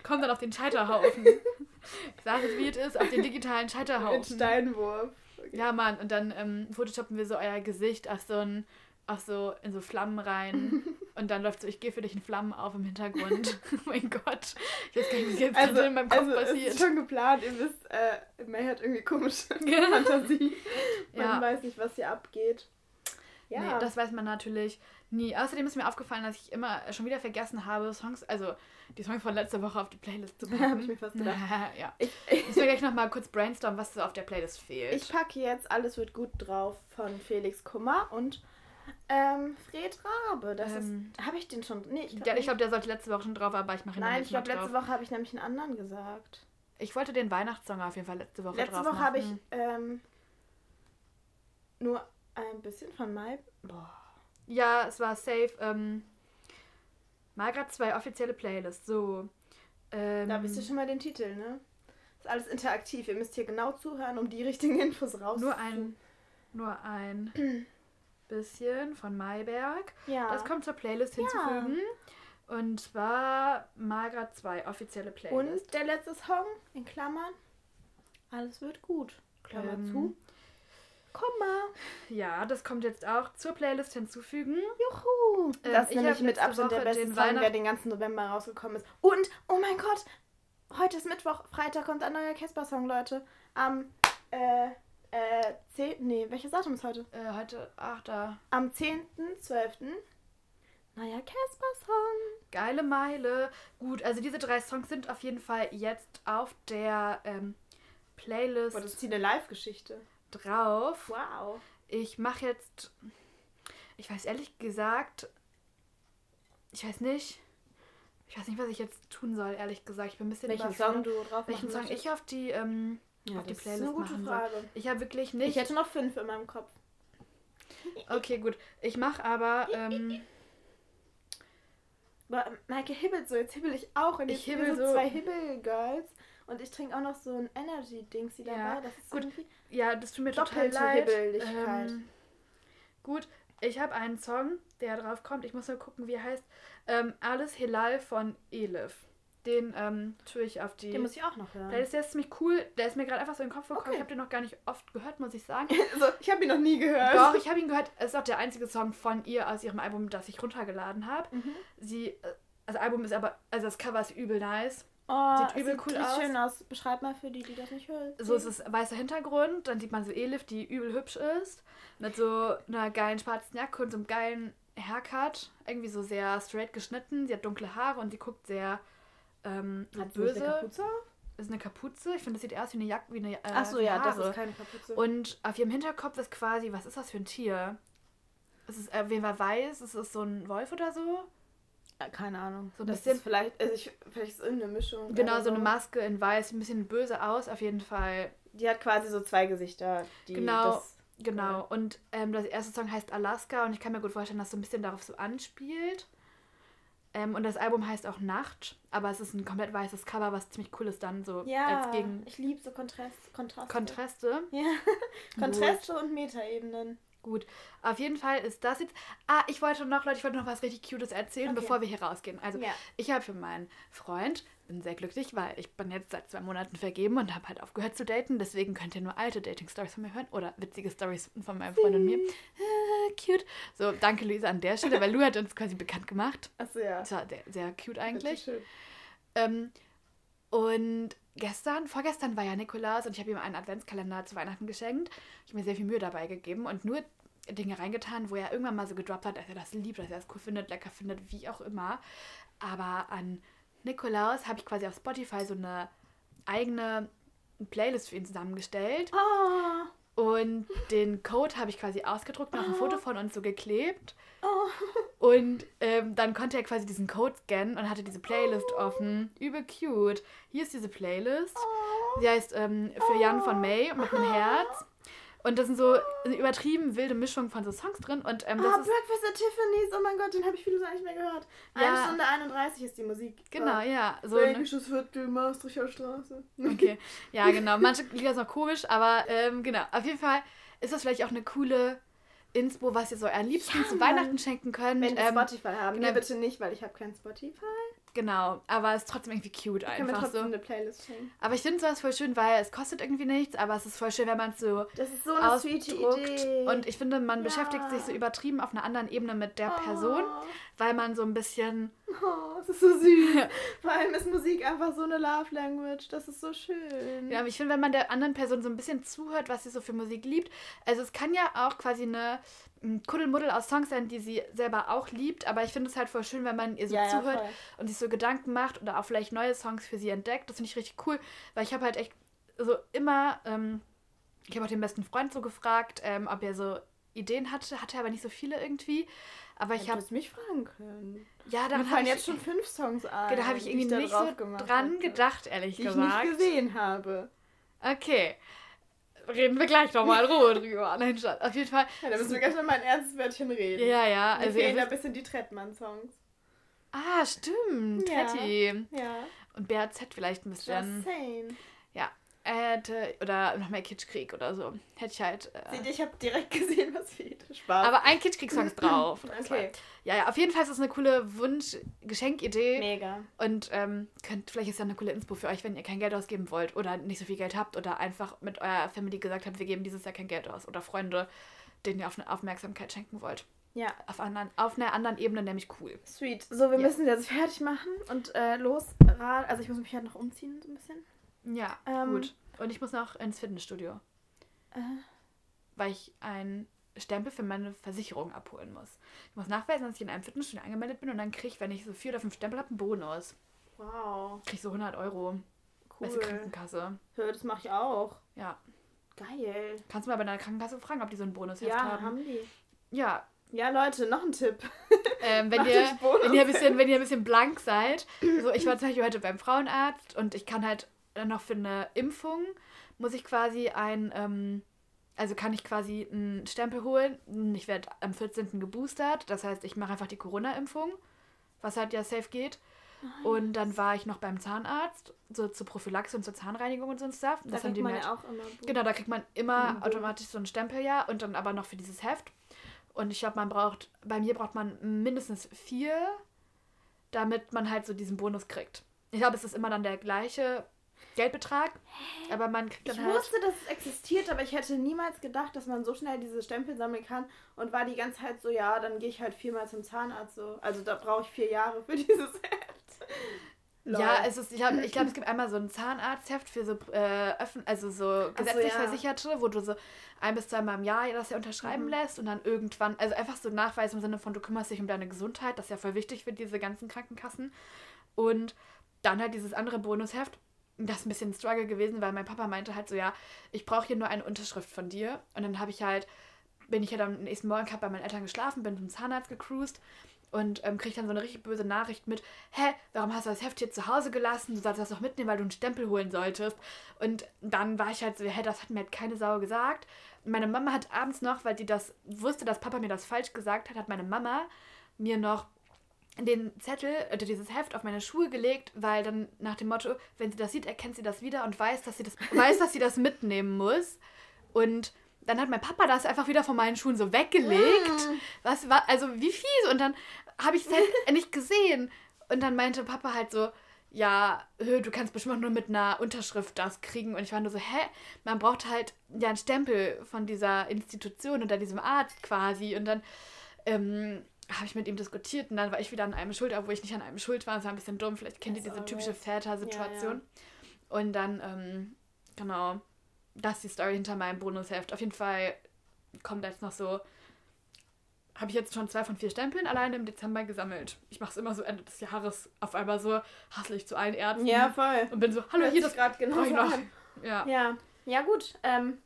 Kommt dann auf den Scheiterhaufen. Ich sage es, wie es ist, auf den digitalen Mit Scheiterhaufen. Steinwurf. Okay. Ja, Mann, und dann ähm, photoshoppen wir so euer Gesicht auf so ein, auf so, in so Flammen rein. Und dann läuft so, ich gehe für dich in Flammen auf im Hintergrund. oh mein Gott. Ich weiß gar nicht, was jetzt Also, in meinem Kopf also es passiert. ist schon geplant. Ihr wisst, äh, May hat irgendwie komische. Fantasie. Man Ja. weiß nicht, was hier abgeht. Ja. Nee, das weiß man natürlich nie. Außerdem ist mir aufgefallen, dass ich immer schon wieder vergessen habe, Songs, also die Songs von letzter Woche auf die Playlist zu packen. Hab ich mir fast gedacht. ja. Ich, Müssen wir gleich nochmal kurz brainstormen, was so auf der Playlist fehlt. ich packe jetzt Alles wird gut drauf von Felix Kummer und ähm, Fred Rabe. Das Ähm, ist. Habe ich den schon. Nee, ich glaube. ja, ich glaube, der sollte letzte Woche schon drauf, aber ich mache ihn Nein, ich glaube, letzte. Woche habe ich nämlich einen anderen gesagt. Ich wollte den Weihnachtssong auf jeden Fall letzte Woche Letzte drauf Woche habe ich ähm, nur ein bisschen von Mai. Boah. Ja, es war safe. Ähm, mal grad zwei offizielle Playlists. So. Ähm, Da wisst ihr schon mal den Titel, ne? Ist alles interaktiv. Ihr müsst hier genau zuhören, um die richtigen Infos raus. nur ein, nur ein bisschen von Mayberg. Ja. Das kommt zur Playlist hinzufügen. Und zwar grad zwei offizielle Playlists. Und der letzte Song in Klammern. Alles wird gut. Klammer Ähm, zu. Komma. Ja, das kommt jetzt auch zur Playlist hinzufügen. Juhu. Ähm, das ist ich nämlich mit Abstand der beste den Song, der Weihnacht- den ganzen November rausgekommen ist. Und, oh mein Gott, heute ist Mittwoch, Freitag kommt ein neuer Casper-Song, Leute. Am, äh, äh, 10. Nee, welches Datum ist heute? Äh, heute, ach da. Am 10.12. Neuer Casper-Song. Geile Meile. Gut, also diese drei Songs sind auf jeden Fall jetzt auf der ähm, Playlist Boah, das ist hier eine Live-Geschichte. Drauf. Wow. Ich mache jetzt. Ich weiß ehrlich gesagt. Ich weiß nicht. Ich weiß nicht, was ich jetzt tun soll, ehrlich gesagt. Ich bin ein bisschen Welchen Song du drauf welchen Song ich auf die, ähm, ja, auf die das Playlist ist eine gute machen soll. Frage. Ich habe wirklich Ich nicht. hätte noch fünf in meinem Kopf. Okay, gut. Ich mache aber. Ähm, Maike hibbelt so, jetzt hibbel ich auch. Und Ich jetzt sind hibbel so. zwei Hibbel-Girls. Und ich trinke auch noch so ein Energy-Dingsy dabei. Ja, Das ist gut. ja, das tut mir total leid. Ähm, gut, ich habe einen Song, der drauf kommt. Ich muss mal gucken, wie er heißt. Ähm, Alles Hilal von Elif. Den ähm, tue ich auf die. Den muss ich auch noch hören. Playlist. Der ist ziemlich cool. Der ist mir gerade einfach so in den Kopf gekommen. Okay. Ich habe den noch gar nicht oft gehört, muss ich sagen. so, ich habe ihn noch nie gehört. Doch, ich habe ihn gehört. Es ist auch der einzige Song von ihr aus ihrem Album, das ich runtergeladen habe. Mhm. Sie, also Album ist aber, also das Cover ist übel nice. Oh, Sieht übel cool aus. schön aus. Beschreib mal für die, die das nicht hören. So ist es weißer Hintergrund, dann sieht man so Elif, die übel hübsch ist, mit so einer geilen schwarzen Jacke und so einem geilen Haircut. Irgendwie so sehr straight geschnitten. Sie hat dunkle Haare und sie guckt sehr ähm, so Hat sie nicht eine böse. Kapuze? ist eine Kapuze. Ich finde, das sieht aus wie eine Jacke, wie eine äh, Ach so, ja, das Haare. ist keine Kapuze. Und auf ihrem Hinterkopf ist quasi, was ist das für ein Tier? Es ist äh, auf jeden Fall weiß, es ist so ein Wolf oder so. Keine Ahnung. So ein das bisschen- ist vielleicht, also ich, vielleicht ist es irgendeine Mischung. Genau, so eine Maske in weiß, ein bisschen böse aus, auf jeden Fall. Die hat quasi so zwei Gesichter. Die Genau. Das, Genau. Und ähm, das erste Song heißt Alaska und ich kann mir gut vorstellen, dass so ein bisschen darauf so anspielt. Ähm, und das Album heißt auch Nacht, aber es ist ein komplett weißes Cover, was ziemlich cool ist dann so ja, als gegen ich liebe so Kontrast, Kontraste. Kontraste. ja, Kontraste und Metaebenen. Gut. Auf jeden Fall ist das jetzt. Ah, ich wollte noch, Leute, ich wollte noch was richtig Cutes erzählen, Okay. bevor wir hier rausgehen. Also, Ja. ich habe für meinen Freund, bin sehr glücklich, weil ich bin jetzt seit zwei Monaten vergeben und habe halt aufgehört zu daten. Deswegen könnt ihr nur alte Dating-Stories von mir hören oder witzige Stories von meinem Freund und mir. Äh, cute. So, danke Luisa an der Stelle, weil Lu hat uns quasi bekannt gemacht. Achso, ja. Das war sehr, sehr cute eigentlich. Schön. Ähm, und gestern, vorgestern war ja Nikolaus und ich habe ihm einen Adventskalender zu Weihnachten geschenkt. Ich habe mir sehr viel Mühe dabei gegeben und nur Dinge reingetan, wo er irgendwann mal so gedroppt hat, dass er das liebt, dass er das cool findet, lecker findet, wie auch immer. Aber an Nikolaus habe ich quasi auf Spotify so eine eigene Playlist für ihn zusammengestellt. Oh, Und den Code habe ich quasi ausgedruckt und auf ein Foto von uns so geklebt. oh. Und ähm, dann konnte er quasi diesen Code scannen und hatte diese Playlist offen. Übel cute. Hier ist diese Playlist. Die heißt ähm, für Jan von May mit einem Herz. Und da sind so eine übertrieben wilde Mischung von so Songs drin. Und ähm, das ist. Breakfast at Tiffany's, oh mein Gott, den habe ich viele Jahre nicht mehr gehört. Ja. Eine Stunde 31 ist die Musik. Genau, ja. So eine, Belgisches Viertel, Maastrichter Straße. okay. Ja, genau. Manche Lieder sind noch komisch, aber ähm, genau. Auf jeden Fall ist das vielleicht auch eine coole Inspo, was ihr so am liebsten Ja, zu. Weihnachten schenken könnt. Wenn wir Ähm, Spotify haben. genau. Nee, bitte nicht, weil ich habe kein Spotify. Genau. Aber es ist trotzdem irgendwie cute Können wir einfach trotzdem so. eine Playlist schenken. Aber ich finde sowas voll schön, weil es kostet irgendwie nichts, aber es ist voll schön, wenn man es so Das ist so eine ausdruckt. Idee. Und ich finde, man Ja. beschäftigt sich so übertrieben auf einer anderen Ebene mit der Person, Oh. weil man so ein bisschen Oh, es ist so süß. Vor allem ist Musik einfach so eine Love Language. Das ist so schön. Ja, aber ich finde, wenn man der anderen Person so ein bisschen zuhört, was sie so für Musik liebt, also es kann ja auch quasi eine ein Kuddelmuddel aus Songs sein, die sie selber auch liebt, aber ich finde es halt voll schön, wenn man ihr so Ja, ja, zuhört voll. und sich so Gedanken macht oder auch vielleicht neue Songs für sie entdeckt. Das finde ich richtig cool, weil ich habe halt echt so immer, ähm, ich habe auch den besten Freund so gefragt, ähm, ob er so Ideen hatte, hatte aber nicht so viele irgendwie. Aber ich Ich habe, hätte mich fragen können. ja, daran fallen jetzt ich, schon fünf Songs ein. da habe ich die irgendwie nicht so dran hätte, gedacht, ehrlich Die ich gesagt. nicht gesehen habe. Okay. Reden wir gleich nochmal in Ruhe drüber. Nein, Schatz. Auf jeden Fall. Ja, da müssen wir gleich noch mal ein ernstes Wörtchen reden. Ja, ja. Mir Also, ihr fehlen ein bisschen die Trettmann-Songs. ah, stimmt. Ja. Teddy. Ja. Und BRZ vielleicht ein Just bisschen. saying. Hätte, oder noch mehr Kitschkrieg oder so. Hätte ich halt. Äh, Seht ihr, ich habe direkt gesehen, was fehlt. Spaß. aber ein Kitschkrieg-Song ist drauf. okay. Ja, ja, auf jeden Fall ist es eine coole Wunsch-Geschenkidee. Mega. Und ähm, könnt, vielleicht ist ja eine coole Inspo für euch, wenn ihr kein Geld ausgeben wollt oder nicht so viel Geld habt oder einfach mit eurer Family gesagt habt, wir geben dieses Jahr kein Geld aus. Oder Freunde, denen ihr auf eine Aufmerksamkeit schenken wollt. Ja, Auf, anderen, auf einer anderen Ebene nämlich cool. sweet. So, wir Ja. müssen jetzt fertig machen und äh, los. Also ich muss mich halt noch umziehen, so ein bisschen. Ja, Ähm, gut. Und ich muss noch ins Fitnessstudio, Äh, weil ich einen Stempel für meine Versicherung abholen muss. Ich muss nachweisen, dass ich in einem Fitnessstudio angemeldet bin und dann kriege ich, wenn ich so vier oder fünf Stempel habe, einen Bonus. wow. Kriege ich so 100 Euro. Cool. Krankenkasse. Hör, das mache ich auch. Ja. Geil. Kannst du mal bei deiner Krankenkasse fragen, ob die so einen Bonusheft Ja, haben? haben die. Ja. Ja, Leute, noch ein Tipp. Ähm, wenn, ihr, Bonus. wenn, ihr ein bisschen, wenn ihr ein bisschen blank seid. So, ich war zum Beispiel heute beim Frauenarzt und ich kann halt dann noch für eine Impfung, muss ich quasi ein, ähm, also kann ich quasi einen Stempel holen. Ich werde am 14. geboostert. Das heißt, ich mache einfach die Corona-Impfung, was halt ja safe geht. Und dann war ich noch beim Zahnarzt, so zur Prophylaxe und zur Zahnreinigung und so ein Stuff. Da Das haben kriegt man ja auch immer. Genau, da kriegt man immer Mhm. automatisch so einen Stempel ja und dann aber noch für dieses Heft. Und ich glaube, man braucht, bei mir braucht man mindestens vier, damit man halt so diesen Bonus kriegt. Ich glaube, es ist immer dann der gleiche Geldbetrag, aber man kriegt Ich dann halt. wusste, dass es existiert, aber ich hätte niemals gedacht, dass man so schnell diese Stempel sammeln kann und war die ganze Zeit so, ja, dann gehe ich halt viermal zum Zahnarzt so. Also da brauche ich vier Jahre für dieses Heft. Lol. Ja, es ist, ich glaube, ich glaub, es gibt einmal so ein Zahnarztheft für so, äh, öffn also so gesetzlich ja. Versicherte, wo du so ein bis zweimal im Jahr das ja unterschreiben Mhm. lässt und dann irgendwann, also einfach so Nachweis im Sinne von, du kümmerst dich um deine Gesundheit, das ist ja voll wichtig für diese ganzen Krankenkassen. Und dann halt dieses andere Bonusheft. Das ist ein bisschen ein Struggle gewesen, weil mein Papa meinte halt so, ja, ich brauche hier nur eine Unterschrift von dir. Und dann habe ich halt, bin ich halt am nächsten Morgen, bei meinen Eltern geschlafen, bin zum Zahnarzt gecruised und ähm, kriege dann so eine richtig böse Nachricht mit, hä, warum hast du das Heft hier zu Hause gelassen? Du sollst das doch mitnehmen, weil du einen Stempel holen solltest. Und dann war ich halt so, hä, das hat mir halt keine Sau gesagt. Meine Mama hat abends noch, weil die das wusste, dass Papa mir das falsch gesagt hat, hat meine Mama mir noch den Zettel oder dieses Heft auf meine Schuhe gelegt, weil dann nach dem Motto, wenn sie das sieht, erkennt sie das wieder und weiß, dass sie das weiß, dass sie das mitnehmen muss. Und dann hat mein Papa das einfach wieder von meinen Schuhen so weggelegt. Was war also wie fies und dann habe ich es halt nicht gesehen und dann meinte Papa halt so ja, du kannst bestimmt nur mit einer Unterschrift das kriegen. Und ich war nur so, hä? Man braucht halt ja einen Stempel von dieser Institution oder diesem Arzt quasi. Und dann ähm, habe ich mit ihm diskutiert und dann war ich wieder an einem schuld, obwohl ich nicht an einem schuld war. Das war ein bisschen dumm. Vielleicht kennt ihr That's diese typische. Väter-Situation. Und dann, ähm, genau, das ist die Story hinter meinem Bonusheft. Auf jeden Fall kommt jetzt noch so, habe ich jetzt schon zwei von vier Stempeln alleine im Dezember gesammelt. Ich mache es immer so Ende des Jahres auf einmal so, hassle ich zu allen Ärzten. Ja, voll. Und bin so, hallo, Hört hier das gerade genau noch. Ja. Ja, ja gut. Ähm,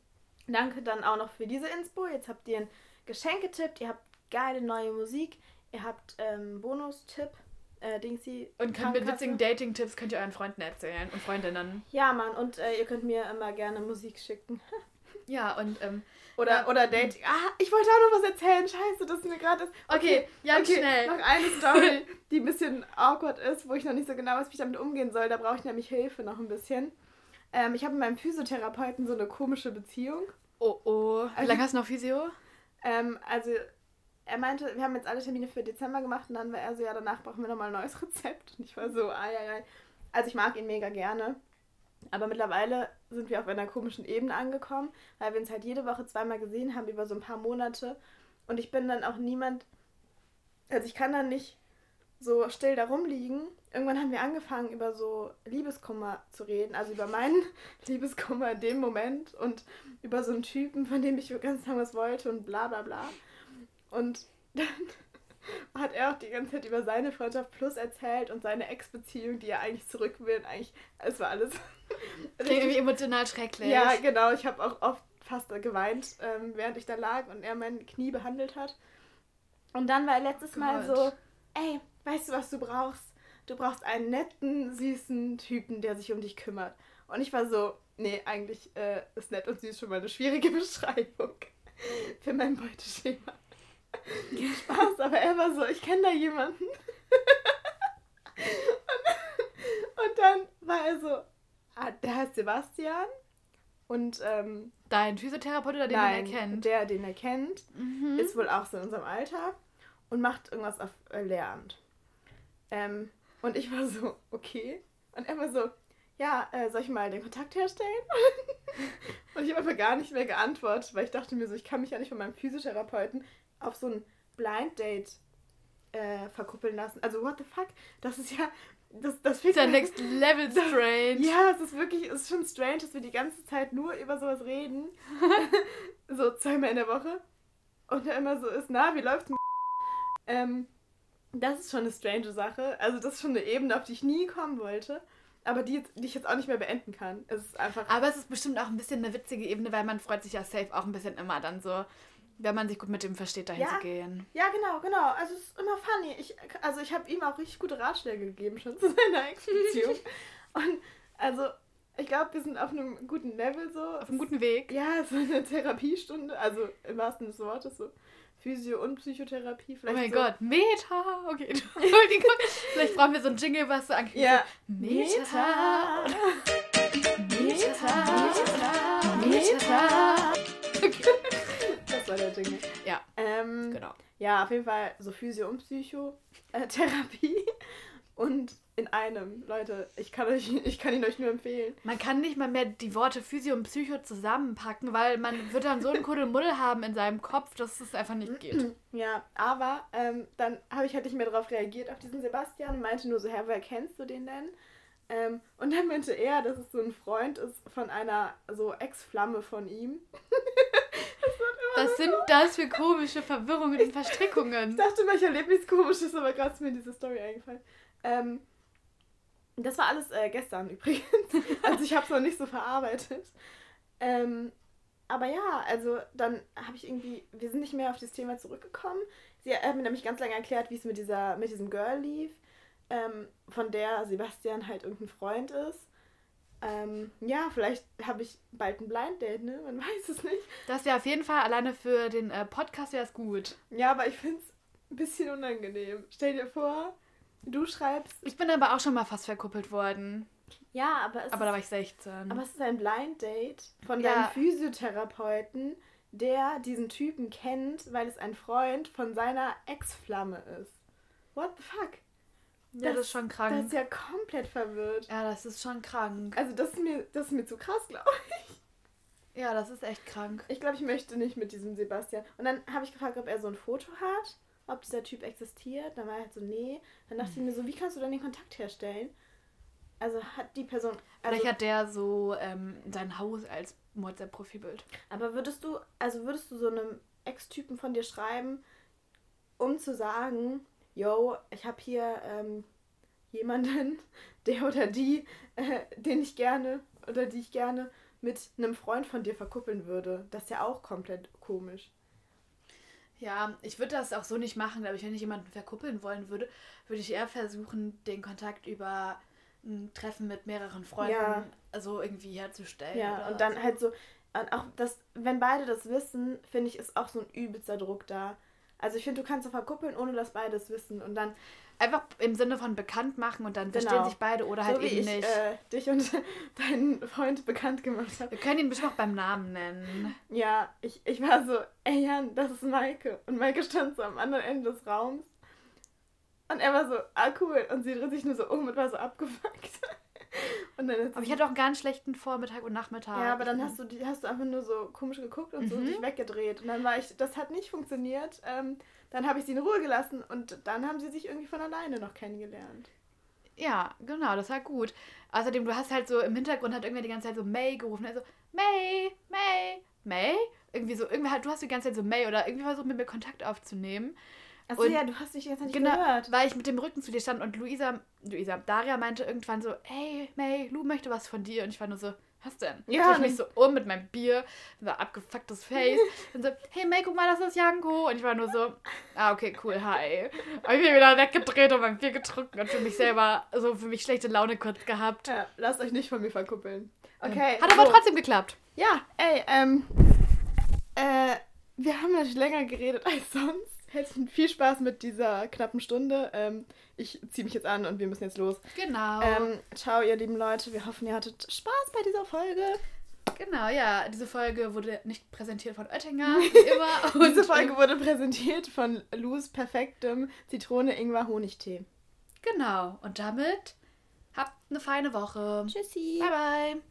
danke dann auch noch für diese Inspo. Jetzt habt ihr ein Geschenk getippt, ihr habt geile neue Musik, ihr habt ähm, Bonustipp, äh, Dingsy. Und könnt mit witzigen Dating-Tipps könnt ihr euren Freunden erzählen und Freundinnen. Ja, Mann, und äh, ihr könnt mir immer gerne Musik schicken. Ja, und ähm, Oder, Ja. oder Dating. Ah, ich wollte auch noch was erzählen. Scheiße, das ist mir gerade. ist- Okay, ja, okay, schnell. Noch eine Story, die ein bisschen awkward ist, wo ich noch nicht so genau weiß, wie ich damit umgehen soll. Da brauche ich nämlich Hilfe noch ein bisschen. Ähm, ich habe mit meinem Physiotherapeuten so eine komische Beziehung. oh oh. Wie Also- lange hast du noch Physio? Ähm, also, er meinte, wir haben jetzt alle Termine für Dezember gemacht und dann war er so, ja, danach brauchen wir nochmal ein neues Rezept. Und ich war so, ai, ai, ai. Also, ich mag ihn mega gerne. Aber mittlerweile sind wir auf einer komischen Ebene angekommen, weil wir uns halt jede Woche zweimal gesehen haben über so ein paar Monate. Und ich bin dann auch niemand, also ich kann dann nicht so still da rumliegen. Irgendwann haben wir angefangen, über so Liebeskummer zu reden, also über meinen Liebeskummer in dem Moment und über so einen Typen, von dem ich ganz lange was wollte und bla bla bla. Und dann hat er auch die ganze Zeit über seine Freundschaft Plus erzählt und seine Ex-Beziehung, die er eigentlich zurück will. Eigentlich, es war alles. Klingt irgendwie emotional schrecklich. Ja, genau. Ich habe auch oft fast geweint, ähm, während ich da lag und er mein Knie behandelt hat. Und dann war er letztes Mal Gott. so, ey, weißt du, was du brauchst? Du brauchst einen netten, süßen Typen, der sich um dich kümmert. Und ich war so, nee, eigentlich äh, ist nett und süß schon mal eine schwierige Beschreibung für mein Beuteschema. Spaß, aber er war so, ich kenne da jemanden. und, und dann war er so, ah, der heißt Sebastian. Und ähm, Dein Physiotherapeut oder den nein, man erkennt? der, den er kennt, Mhm. ist wohl auch so in unserem Alter und macht irgendwas auf äh, Lehramt. Ähm, und ich war so, okay. Und er war so, ja, äh, soll ich mal den Kontakt herstellen? und ich habe einfach gar nicht mehr geantwortet, weil ich dachte mir so, ich kann mich ja nicht von meinem Physiotherapeuten auf so ein Blind Date äh, verkuppeln lassen. Also, what the fuck? Das ist ja. Das, das ist ja next level strange. ja, es ist wirklich, es ist schon strange, dass wir die ganze Zeit nur über sowas reden. so zweimal in der Woche. Und er immer so ist, na, wie läuft's mit ähm, Das ist schon eine strange Sache. Also das ist schon eine Ebene, auf die ich nie kommen wollte. Aber die, die ich jetzt auch nicht mehr beenden kann. Es ist einfach... Aber es ist bestimmt auch ein bisschen eine witzige Ebene, weil man freut sich ja safe auch ein bisschen immer dann so, wenn man sich gut mit dem versteht, dahin Ja. zu gehen. Ja, genau, genau. Also es ist immer funny. Ich, also ich habe ihm auch richtig gute Ratschläge gegeben schon zu seiner Ex-Beziehung. Und also ich glaube, wir sind auf einem guten Level so. Auf einem guten Weg. Ja, so eine Therapiestunde, also im wahrsten Sinne des Wortes, so Physio- und Psychotherapie. Oh Vielleicht mein so. Gott, Meta. Okay, Entschuldigung. Vielleicht brauchen wir so ein Jingle, was so anklingt. Ja. Meta. Meta. Meta. Das war der Jingle. Ja, Ähm, genau. Ja, auf jeden Fall so Physio- und Psychotherapie. Und in einem, Leute, ich kann, euch, ich kann ihn euch nur empfehlen. Man kann nicht mal mehr die Worte Physio und Psycho zusammenpacken, weil man wird dann so ein Kuddelmuddel haben in seinem Kopf, dass es einfach nicht geht. Ja, aber ähm, dann habe ich halt nicht mehr darauf reagiert, auf diesen Sebastian und meinte nur so, Herr, woher kennst du den denn? Ähm, und dann meinte er, dass es so ein Freund ist von einer so Ex-Flamme von ihm. Was sind das für komische Verwirrungen und Verstrickungen? Ich dachte mal, ich erlebe nichts Komisches, aber gerade ist mir diese Story eingefallen. Ähm, das war alles äh, gestern übrigens. Also ich habe es noch nicht so verarbeitet. Ähm, aber ja, also dann habe ich irgendwie, wir sind nicht mehr auf das Thema zurückgekommen. Sie hat mir nämlich ganz lange erklärt, wie es mit dieser, mit diesem Girl lief, ähm, von der Sebastian halt irgendein Freund ist. Ähm, ja, vielleicht habe ich bald ein Blind Date, ne? Man weiß es nicht. Das wäre auf jeden Fall alleine für den äh, Podcast wäre es gut. Ja, aber ich finde es ein bisschen unangenehm. Stell dir vor, du schreibst. Ich bin aber auch schon mal fast verkuppelt worden. Ja, aber es, Aber da war ich 16. aber es ist ein Blind Date von Ja. deinem Physiotherapeuten, der diesen Typen kennt, weil es ein Freund von seiner Ex-Flamme ist. What the fuck? Ja, das ist schon Das krank. ist ja komplett verwirrt. Ja, das ist schon krank. Also das ist mir, das ist mir zu krass, glaube ich. Ja, das ist echt krank. Ich glaube, ich möchte nicht mit diesem Sebastian. Und dann habe ich gefragt, ob er so ein Foto hat, ob dieser Typ existiert. Dann war er halt so, nee. Dann dachte ich mir so, wie kannst du dann den Kontakt herstellen? Also hat die Person. Also, Vielleicht hat der so ähm, sein Haus als WhatsApp-Profilbild. aber würdest du, also würdest du so einem Ex-Typen von dir schreiben, um zu sagen, yo, ich habe hier ähm, jemanden, der oder die, äh, den ich gerne oder die ich gerne mit einem Freund von dir verkuppeln würde. Das ist ja auch komplett komisch. Ja, ich würde das auch so nicht machen, aber ich, wenn ich jemanden verkuppeln wollen würde, würde ich eher versuchen, den Kontakt über ein Treffen mit mehreren Freunden Ja. also irgendwie herzustellen. Ja, und dann so. halt so, und auch das, wenn beide das wissen, finde ich, ist auch so ein übelster Druck da. Also ich finde, du kannst so verkuppeln, ohne dass beide es wissen. Und dann, Einfach im Sinne von bekannt machen und dann Genau. verstehen sich beide oder halt so wie eben ich nicht. äh, dich und deinen Freund bekannt gemacht habe. Wir können ihn bestimmt auch beim Namen nennen. Ja, ich, ich war so, ey Jan, das ist Maike. Und Maike stand so am anderen Ende des Raums. Und er war so, ah cool. Und sie dreht sich nur so um und war so abgefuckt. Aber ich hatte auch einen ganz schlechten Vormittag und Nachmittag. Ja, aber dann hast du, die, hast du einfach nur so komisch geguckt und so Mhm. dich weggedreht. Und dann war ich, das hat nicht funktioniert. Ähm, dann habe ich sie in Ruhe gelassen und dann haben sie sich irgendwie von alleine noch kennengelernt. Ja, genau, das war gut. Außerdem, du hast halt so im Hintergrund hat irgendwer die ganze Zeit so May gerufen. Also, May, May, May. Irgendwie so, irgendwie halt, du hast die ganze Zeit so May oder irgendwie versucht mit mir Kontakt aufzunehmen. Achso, Und- ja, du hast dich jetzt nicht Genau, gehört. weil ich mit dem Rücken zu dir stand und Luisa, Luisa, Daria meinte irgendwann so, hey, May, Lu möchte was von dir. Und ich war nur so, was denn? Ja, ich mich so um mit meinem Bier, so abgefucktes Face. und so, hey May, guck mal, das ist Janko. Und ich war nur so, ah, okay, cool, hi. Hab ich mich wieder weggedreht und mein Bier getrunken und für mich selber, so für mich schlechte Laune kurz gehabt. Ja, lasst euch nicht von mir verkuppeln. Okay. Hat aber so. trotzdem geklappt. Ja, ey, ähm. Äh, wir haben natürlich länger geredet als sonst. Herzlichen viel Spaß mit dieser knappen Stunde. Ähm, ich ziehe mich jetzt an und wir müssen jetzt los. Genau. Ähm, ciao, ihr lieben Leute. Wir hoffen, ihr hattet Spaß bei dieser Folge. Genau, ja. Diese Folge wurde nicht präsentiert von Oettinger, wie immer. Diese Folge wurde präsentiert von Lus perfektem Zitrone-Ingwer-Honigtee. Genau. Und damit habt eine feine Woche. Tschüssi. Bye, bye.